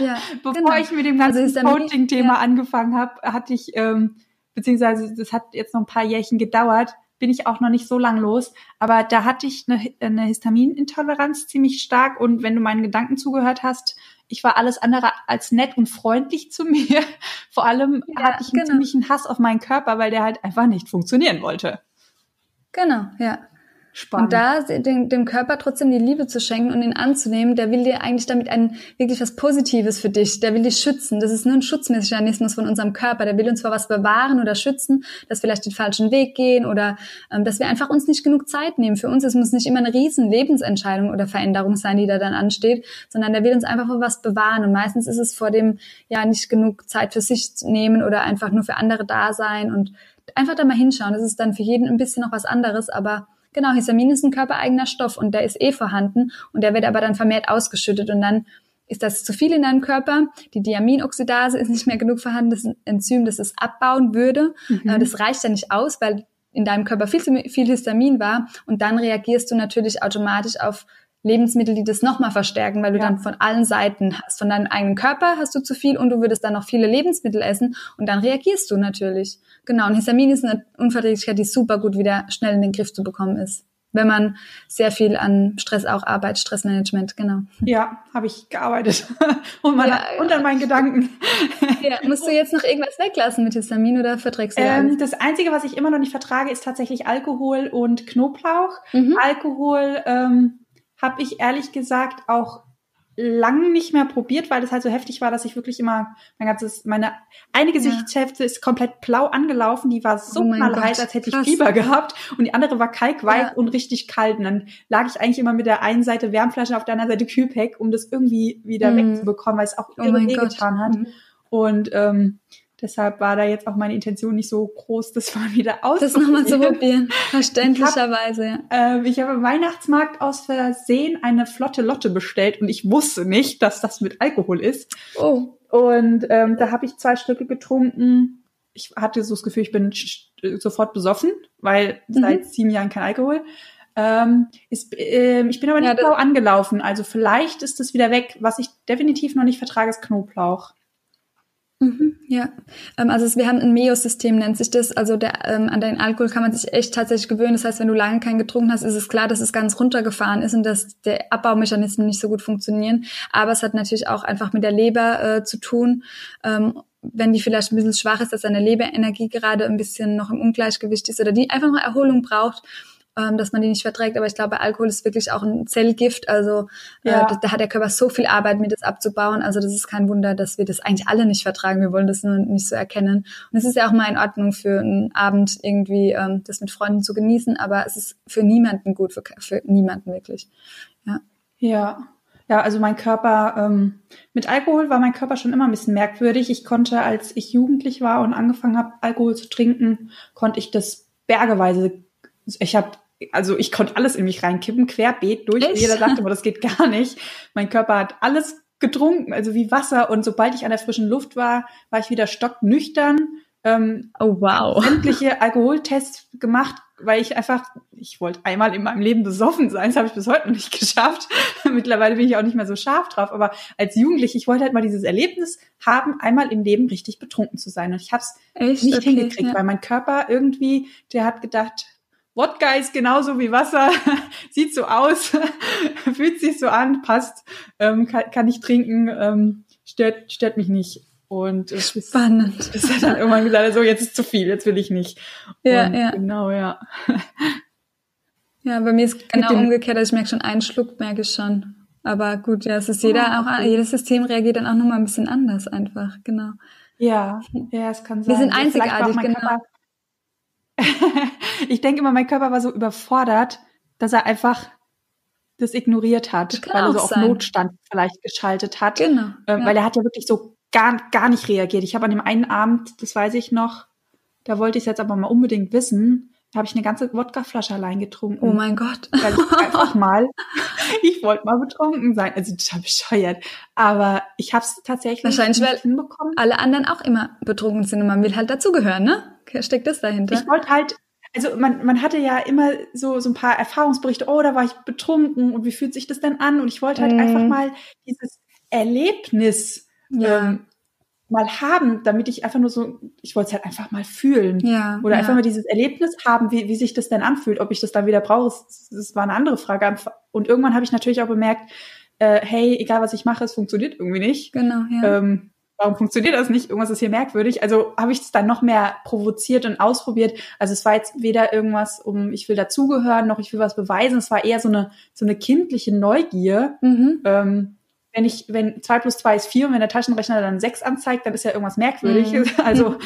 ja, (laughs) Bevor genau. ich mit dem ganzen also Coaching-Thema ja. angefangen habe, hatte ich, ähm, beziehungsweise das hat jetzt noch ein paar Jährchen gedauert, bin ich auch noch nicht so lang los, aber da hatte ich eine, eine Histaminintoleranz ziemlich stark und wenn du meinen Gedanken zugehört hast, ich war alles andere als nett und freundlich zu (laughs) mir. Vor allem ja, hatte ich einen genau. ziemlichen Hass auf meinen Körper, weil der halt einfach nicht funktionieren wollte. Genau, ja. Spannend. Und da dem, dem Körper trotzdem die Liebe zu schenken und ihn anzunehmen, der will dir eigentlich damit ein wirklich was Positives für dich. Der will dich schützen. Das ist nur ein Schutzmechanismus von unserem Körper. Der will uns vor was bewahren oder schützen, dass wir vielleicht den falschen Weg gehen oder ähm, dass wir einfach uns nicht genug Zeit nehmen. Für uns es muss nicht immer eine riesen Lebensentscheidung oder Veränderung sein, die da dann ansteht, sondern der will uns einfach vor was bewahren. Und meistens ist es vor dem ja nicht genug Zeit für sich nehmen oder einfach nur für andere da sein und einfach da mal hinschauen. Das ist dann für jeden ein bisschen noch was anderes, aber Genau, Histamin ist ein körpereigener Stoff und der ist eh vorhanden und der wird aber dann vermehrt ausgeschüttet und dann ist das zu viel in deinem Körper. Die Diaminoxidase ist nicht mehr genug vorhanden, das ist ein Enzym, das es abbauen würde. Mhm. Das reicht ja nicht aus, weil in deinem Körper viel zu viel Histamin war und dann reagierst du natürlich automatisch auf Lebensmittel, die das nochmal verstärken, weil du ja. dann von allen Seiten hast. Von deinem eigenen Körper hast du zu viel und du würdest dann noch viele Lebensmittel essen und dann reagierst du natürlich. Genau, und Histamin ist eine Unverträglichkeit, die super gut wieder schnell in den Griff zu bekommen ist. Wenn man sehr viel an Stress auch arbeitet, Stressmanagement, genau. Ja, habe ich gearbeitet. (laughs) und, ja, und an meinen Gedanken. (laughs) Ja, musst du jetzt noch irgendwas weglassen mit Histamin oder verträgst du ähm, Das Einzige, was ich immer noch nicht vertrage, ist tatsächlich Alkohol und Knoblauch. Mhm. Alkohol ähm, habe ich ehrlich gesagt auch lang nicht mehr probiert, weil das halt so heftig war, dass ich wirklich immer mein ganzes, meine eine Gesichtshälfte ja. ist komplett blau angelaufen, die war so oh knallheiß, als hätte ich Krass. Fieber gehabt und die andere war kalkweich ja. und richtig kalt und dann lag ich eigentlich immer mit der einen Seite Wärmflasche auf der anderen Seite Kühlpack, um das irgendwie wieder mhm. wegzubekommen, weil es auch oh irre getan hat. Mhm. Und ähm, Deshalb war da jetzt auch meine Intention nicht so groß, das (laughs) mal wieder auszuprobieren. Das nochmal zu probieren, verständlicherweise. Ich habe äh, hab im Weihnachtsmarkt aus Versehen eine flotte Lotte bestellt und ich wusste nicht, dass das mit Alkohol ist. Oh. Und ähm, da habe ich zwei Stücke getrunken. Ich hatte so das Gefühl, ich bin sofort besoffen, weil mhm. seit sieben Jahren kein Alkohol. Ähm, ist, äh, ich bin aber nicht ja, blau angelaufen, also vielleicht ist das wieder weg. Was ich definitiv noch nicht vertrage, ist Knoblauch. Mhm, ja, ähm, also wir haben ein Meo-System, nennt sich das. Also der, ähm, an den Alkohol kann man sich echt tatsächlich gewöhnen. Das heißt, wenn du lange keinen getrunken hast, ist es klar, dass es ganz runtergefahren ist und dass der Abbaumechanismen nicht so gut funktionieren. Aber es hat natürlich auch einfach mit der Leber äh, zu tun. Ähm, wenn die vielleicht ein bisschen schwach ist, dass deine Leberenergie gerade ein bisschen noch im Ungleichgewicht ist oder die einfach noch Erholung braucht ähm, dass man die nicht verträgt. Aber ich glaube, Alkohol ist wirklich auch ein Zellgift. Also äh, ja. äh, da, da, hat der Körper so viel Arbeit, mir das abzubauen. Also das ist kein Wunder, dass wir das eigentlich alle nicht vertragen. Wir wollen das nur nicht so erkennen. Und es ist ja auch mal in Ordnung für einen Abend irgendwie ähm, das mit Freunden zu genießen, aber es ist für niemanden gut, für, für niemanden wirklich. Ja. Ja. Ja, also mein Körper, ähm, mit Alkohol war mein Körper schon immer ein bisschen merkwürdig. Ich konnte, als ich jugendlich war und angefangen habe, Alkohol zu trinken, konnte ich das bergeweise. Ich habe also ich konnte alles in mich reinkippen, querbeet durch. Echt? Jeder sagte aber das geht gar nicht. Mein Körper hat alles getrunken, also wie Wasser. Und sobald ich an der frischen Luft war, war ich wieder stocknüchtern. Ähm, oh wow. Sämtliche Alkoholtests gemacht, weil ich einfach, ich wollte einmal in meinem Leben besoffen sein. Das habe ich bis heute noch nicht (laughs) geschafft. Mittlerweile bin ich auch nicht mehr so scharf drauf. Aber als Jugendliche, ich wollte halt mal dieses Erlebnis haben, einmal im Leben richtig betrunken zu sein. Und ich habe es nicht okay, hingekriegt, ja. weil mein Körper irgendwie, der hat gedacht, Wodka ist genauso wie Wasser, (laughs) sieht so aus, (laughs) fühlt sich so an, passt, ähm, kann, kann ich trinken, ähm, stört, stört mich nicht. Und es spannend. Ist, ist dann irgendwann gesagt, so, jetzt ist zu viel, jetzt will ich nicht. Ja, ja. Ja. ja, ja. Ist. Und ist ist ist ist ist ist ist ist. Und genau, ja. Ja, bei mir ist genau umgekehrt, also ich merke schon einen Schluck, merke ich schon. Aber gut, ja, es ist jeder okay. auch, jedes System reagiert dann auch nochmal ein bisschen anders einfach, genau. Ja, ja, es kann sein. Wir sind einzigartig, genau. (laughs) ich denke immer, mein Körper war so überfordert, dass er einfach das ignoriert hat, weil er so auf sein. Notstand vielleicht geschaltet hat. Genau. Ähm, ja. Weil er hat ja wirklich so gar, gar nicht reagiert. Ich habe an dem einen Abend, das weiß ich noch, da wollte ich es jetzt aber mal unbedingt wissen, da habe ich eine ganze Wodkaflasche allein getrunken. Oh mein Gott. Weil ich (laughs) einfach mal, ich wollte mal betrunken sein. Also total bescheuert. Aber ich habe es tatsächlich Wahrscheinlich, weil hinbekommen. alle anderen auch immer betrunken sind und man will halt dazugehören, ne? Steckt das dahinter? Ich wollte halt, also man, man hatte ja immer so, so ein paar Erfahrungsberichte, oh, da war ich betrunken und wie fühlt sich das denn an? Und ich wollte halt mm. einfach mal dieses Erlebnis ja. ähm, mal haben, damit ich einfach nur so, ich wollte es halt einfach mal fühlen. Ja, Oder ja. einfach mal dieses Erlebnis haben, wie, wie sich das denn anfühlt. Ob ich das dann wieder brauche, das, das war eine andere Frage. Und irgendwann habe ich natürlich auch bemerkt, äh, hey, egal was ich mache, es funktioniert irgendwie nicht. Genau, ja. Ähm, warum funktioniert das nicht? Irgendwas ist hier merkwürdig. Also habe ich es dann noch mehr provoziert und ausprobiert. Also es war jetzt weder irgendwas, um ich will dazugehören, noch ich will was beweisen. Es war eher so eine so eine kindliche Neugier. Mhm. Ähm, wenn ich, wenn zwei plus zwei ist vier und wenn der Taschenrechner dann sechs anzeigt, dann ist ja irgendwas merkwürdig. Mhm. (laughs) Also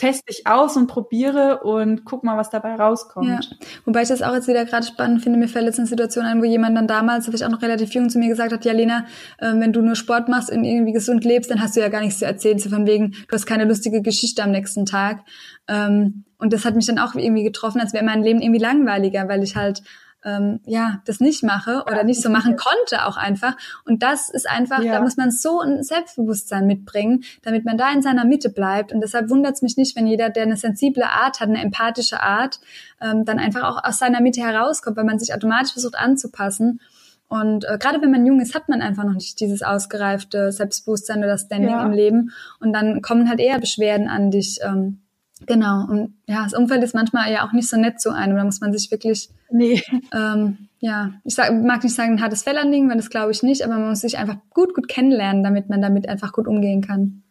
teste ich aus und probiere und guck mal, was dabei rauskommt. Ja. Wobei ich das auch jetzt wieder gerade spannend finde, mir fällt jetzt eine Situation ein, wo jemand dann damals, habe ich auch noch relativ jung zu mir gesagt hat, ja Lena, äh, wenn du nur Sport machst und irgendwie gesund lebst, dann hast du ja gar nichts zu erzählen, so von wegen, du hast keine lustige Geschichte am nächsten Tag. Ähm, und das hat mich dann auch irgendwie getroffen, als wäre mein Leben irgendwie langweiliger, weil ich halt ähm, ja das nicht mache oder nicht so machen konnte auch einfach. Und das ist einfach, ja. da muss man so ein Selbstbewusstsein mitbringen, damit man da in seiner Mitte bleibt. Und deshalb wundert es mich nicht, wenn jeder, der eine sensible Art hat, eine empathische Art, ähm, dann einfach auch aus seiner Mitte herauskommt, weil man sich automatisch versucht anzupassen. Und äh, gerade wenn man jung ist, hat man einfach noch nicht dieses ausgereifte Selbstbewusstsein oder Standing ja. im Leben. Und dann kommen halt eher Beschwerden an dich. Ähm, Genau, und ja, das Umfeld ist manchmal ja auch nicht so nett zu einem. Da muss man sich wirklich, nee. ähm, ja, ich sag, mag nicht sagen, ein hartes Fell anlegen, weil das glaube ich nicht, aber man muss sich einfach gut, gut kennenlernen, damit man damit einfach gut umgehen kann.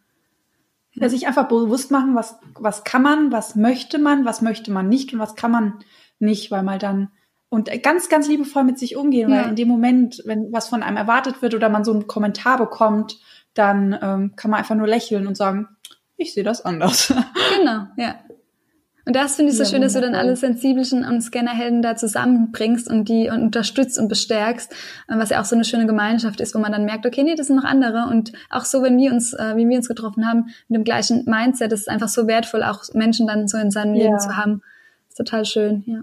Ja. sich einfach bewusst machen, was, was kann man, was möchte man, was möchte man nicht und was kann man nicht, weil man dann und ganz, ganz liebevoll mit sich umgehen, ja. weil in dem Moment, wenn was von einem erwartet wird oder man so einen Kommentar bekommt, dann ähm, kann man einfach nur lächeln und sagen, ich sehe das anders. (laughs) Genau, ja. Und das finde ich so ja, schön, dass du dann alle Sensibelchen und Scannerhelden da zusammenbringst und die und unterstützt und bestärkst, äh, was ja auch so eine schöne Gemeinschaft ist, wo man dann merkt, okay, nee, das sind noch andere und auch so, wenn wir uns, äh, wie wir uns getroffen haben, mit dem gleichen Mindset, das ist einfach so wertvoll, auch Menschen dann so in seinem ja. Leben zu haben. Ist total schön, ja.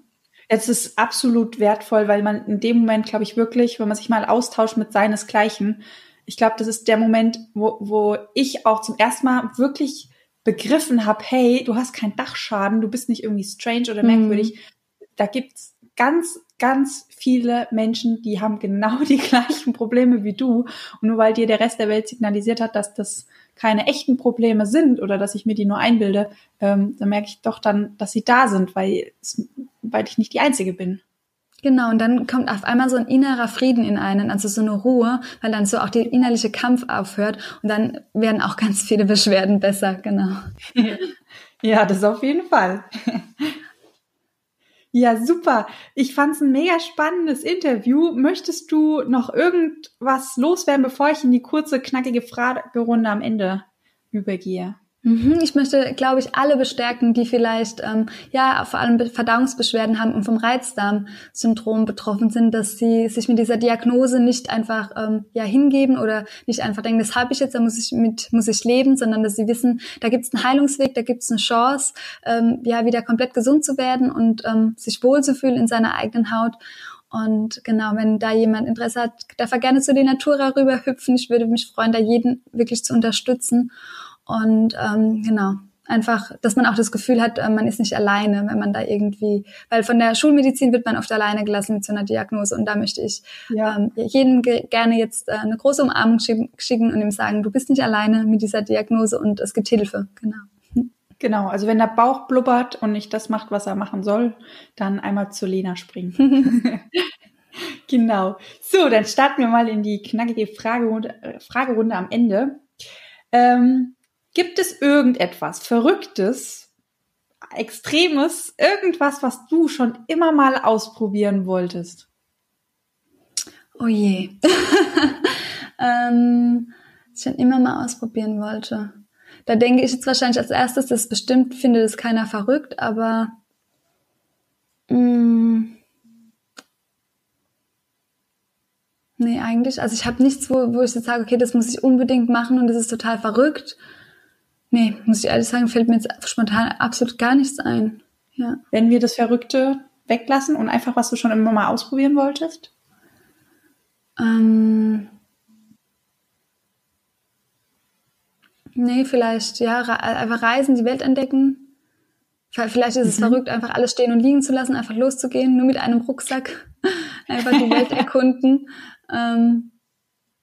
Es ist absolut wertvoll, weil man in dem Moment, glaube ich, wirklich, wenn man sich mal austauscht mit seinesgleichen, ich glaube, das ist der Moment, wo, wo ich auch zum ersten Mal wirklich begriffen habe, hey, du hast keinen Dachschaden, du bist nicht irgendwie strange oder merkwürdig. Mhm. Da gibt's ganz, ganz viele Menschen, die haben genau (laughs) die gleichen Probleme wie du. Und nur weil dir der Rest der Welt signalisiert hat, dass das keine echten Probleme sind oder dass ich mir die nur einbilde, ähm, dann merke ich doch dann, dass sie da sind, weil, weil ich nicht die Einzige bin. Genau, und dann kommt auf einmal so ein innerer Frieden in einen, also so eine Ruhe, weil dann so auch der innerliche Kampf aufhört und dann werden auch ganz viele Beschwerden besser, genau. (laughs) Ja, das auf jeden Fall. (laughs) Ja, super. Ich fand's ein mega spannendes Interview. Möchtest du noch irgendwas loswerden, bevor ich in die kurze, knackige Fragerunde am Ende übergehe? Mhm, ich möchte, glaube ich, alle bestärken, die vielleicht ähm, ja vor allem Verdauungsbeschwerden haben und vom Reizdarmsyndrom betroffen sind, dass sie sich mit dieser Diagnose nicht einfach ähm, ja hingeben oder nicht einfach denken, das habe ich jetzt, da muss ich mit muss ich leben, sondern dass sie wissen, da gibt es einen Heilungsweg, da gibt es eine Chance, ähm, ja wieder komplett gesund zu werden und ähm, sich wohlzufühlen in seiner eigenen Haut. Und genau, wenn da jemand Interesse hat, darf er gerne zu den Natura rüber hüpfen. Ich würde mich freuen, da jeden wirklich zu unterstützen. Und ähm, genau, einfach, dass man auch das Gefühl hat, äh, man ist nicht alleine, wenn man da irgendwie, weil von der Schulmedizin wird man oft alleine gelassen mit so einer Diagnose und da möchte ich ja. ähm, jedem ge gerne jetzt äh, eine große Umarmung schicken und ihm sagen, du bist nicht alleine mit dieser Diagnose und es gibt Hilfe, genau. Genau, also wenn der Bauch blubbert und nicht das macht, was er machen soll, dann einmal zu Lena springen. (laughs) genau. So, dann starten wir mal in die knackige Fragerunde, Fragerunde am Ende. Ähm, Gibt es irgendetwas Verrücktes, Extremes, irgendwas, was du schon immer mal ausprobieren wolltest? Oh je. (laughs) ähm, was ich schon immer mal ausprobieren wollte. Da denke ich jetzt wahrscheinlich als erstes, dass bestimmt findet es keiner verrückt, aber mh, mm, nee, eigentlich. Also ich habe nichts, wo, wo ich jetzt sage, okay, das muss ich unbedingt machen und das ist total verrückt. Nee, muss ich ehrlich sagen, fällt mir jetzt spontan absolut gar nichts ein. Ja. Wenn wir das Verrückte weglassen und einfach, was du schon immer mal ausprobieren wolltest? Ähm, nee, vielleicht, ja, einfach reisen, die Welt entdecken. Vielleicht ist es mhm. verrückt, einfach alles stehen und liegen zu lassen, einfach loszugehen, nur mit einem Rucksack, (laughs) einfach die Welt erkunden. Ähm,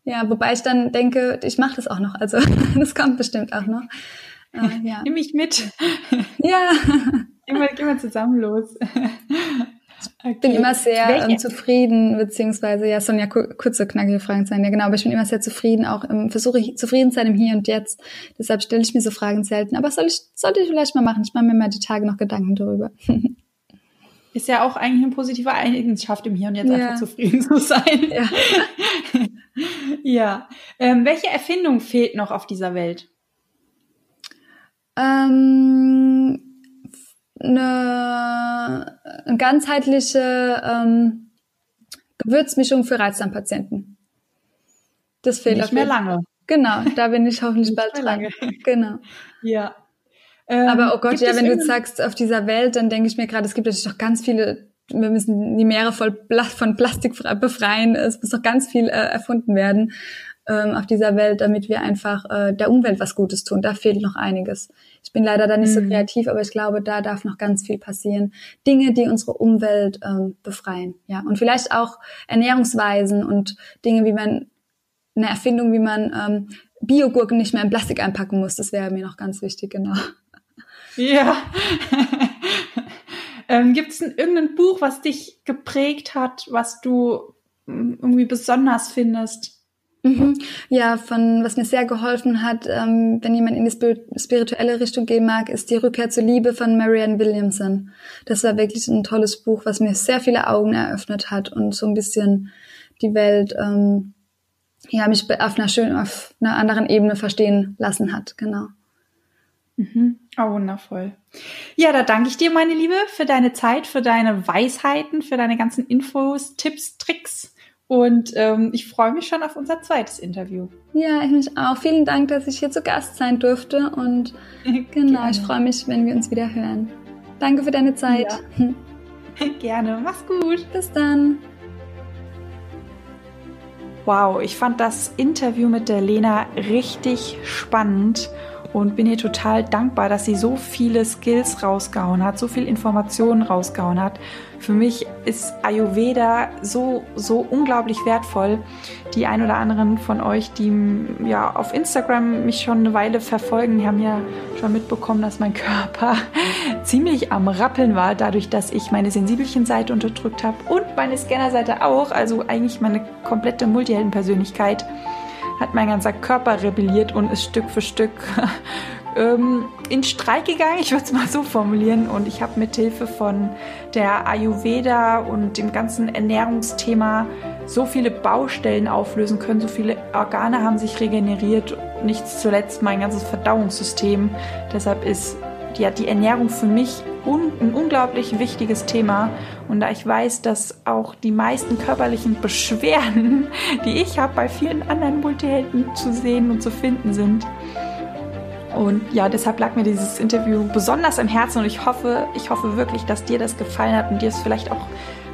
ja, wobei ich dann denke, ich mache das auch noch. Also (laughs) das kommt bestimmt auch noch. Äh, ja. Nimm mich mit. (laughs) ja. Gehen wir, gehen wir zusammen los. Ich bin immer sehr ähm, zufrieden, beziehungsweise, ja, sollen ja kurze, knackige Fragen sein. Ja, genau, aber ich bin immer sehr zufrieden, auch im, versuche ich zufrieden zu sein im Hier und Jetzt. Deshalb stelle ich mir so Fragen selten. Aber soll ich, sollte ich vielleicht mal machen. Ich mache mir mal die Tage noch Gedanken darüber. Ist ja auch eigentlich eine positive Eigenschaft im Hier und Jetzt ja. einfach zufrieden zu sein. Ja. (laughs) ja. Ähm, welche Erfindung fehlt noch auf dieser Welt? Ähm, eine, ganzheitliche ähm, Gewürzmischung für Reizdarmpatienten. Das fehlt Nicht mehr lange. Genau, da bin ich hoffentlich Nicht bald dran. Genau. Ja. Ähm, Aber oh Gott, ja, wenn du sagst, auf dieser Welt, dann denke ich mir gerade, es gibt natürlich doch ganz viele, wir müssen die Meere voll von Plastik befreien, es muss noch ganz viel äh, erfunden werden ähm, auf dieser Welt, damit wir einfach äh, der Umwelt was Gutes tun. Da fehlt noch einiges. Ich bin leider da nicht mhm. so kreativ, aber ich glaube, da darf noch ganz viel passieren. Dinge, die unsere Umwelt ähm, befreien, ja. Und vielleicht auch Ernährungsweisen und Dinge, wie man eine Erfindung, wie man ähm, Biogurken nicht mehr in Plastik einpacken muss. Das wäre mir noch ganz wichtig, genau. Ja. (laughs) ähm, Gibt es irgendein Buch, was dich geprägt hat, was du mm, irgendwie besonders findest? Mhm. Ja, von was mir sehr geholfen hat, ähm, wenn jemand in die spirituelle Richtung gehen mag, ist die Rückkehr zur Liebe von Marianne Williamson. Das war wirklich ein tolles Buch, was mir sehr viele Augen eröffnet hat und so ein bisschen die Welt, ähm, ja, mich auf einer schönen, auf einer anderen Ebene verstehen lassen hat. Genau. Mhm. Oh, wundervoll. Ja, da danke ich dir, meine Liebe, für deine Zeit, für deine Weisheiten, für deine ganzen Infos, Tipps, Tricks. Und ähm, ich freue mich schon auf unser zweites Interview. Ja, ich mich auch. Vielen Dank, dass ich hier zu Gast sein durfte. Und (laughs) genau, Gerne. ich freue mich, wenn wir uns wieder hören. Danke für deine Zeit. Ja. (laughs) Gerne. Mach's gut. Bis dann. Wow, ich fand das Interview mit der Lena richtig spannend und bin ihr total dankbar, dass sie so viele Skills rausgehauen hat, so viel Informationen rausgehauen hat. Für mich ist Ayurveda so, so unglaublich wertvoll. Die ein oder anderen von euch, die ja auf Instagram mich schon eine Weile verfolgen, die haben ja schon mitbekommen, dass mein (laughs) Körper ziemlich am Rappeln war, dadurch, dass ich meine Sensibelchen-Seite unterdrückt habe und meine Scanner-Seite auch, also eigentlich meine komplette Multihelden-Persönlichkeit hat mein ganzer Körper rebelliert und ist Stück für Stück (laughs) ähm, in Streik gegangen, ich würde es mal so formulieren. Und ich habe mit Hilfe von der Ayurveda und dem ganzen Ernährungsthema so viele Baustellen auflösen können, so viele Organe haben sich regeneriert, nicht zuletzt mein ganzes Verdauungssystem. Deshalb ist ja, die Ernährung für mich un ein unglaublich wichtiges Thema. Und da ich weiß, dass auch die meisten körperlichen Beschwerden, (laughs) die ich habe, bei vielen anderen Multihelden zu sehen und zu finden sind. Und ja, deshalb lag mir dieses Interview besonders im Herzen und ich hoffe, ich hoffe wirklich, dass dir das gefallen hat und dir es vielleicht auch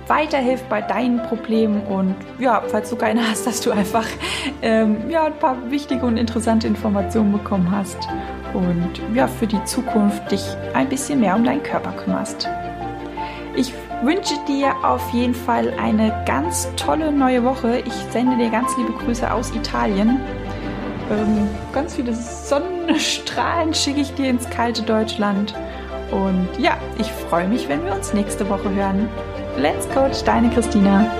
weiterhilft bei deinen Problemen und ja, falls du keine hast, dass du einfach ähm, ja, ein paar wichtige und interessante Informationen bekommen hast und ja, für die Zukunft dich ein bisschen mehr um deinen Körper kümmerst. Ich wünsche dir auf jeden Fall eine ganz tolle neue Woche. Ich sende dir ganz liebe Grüße aus Italien. Ähm, ganz viele Sonnenstrahlen schicke ich dir ins kalte Deutschland. Und ja, ich freue mich, wenn wir uns nächste Woche hören. Let's Coach, deine Christina.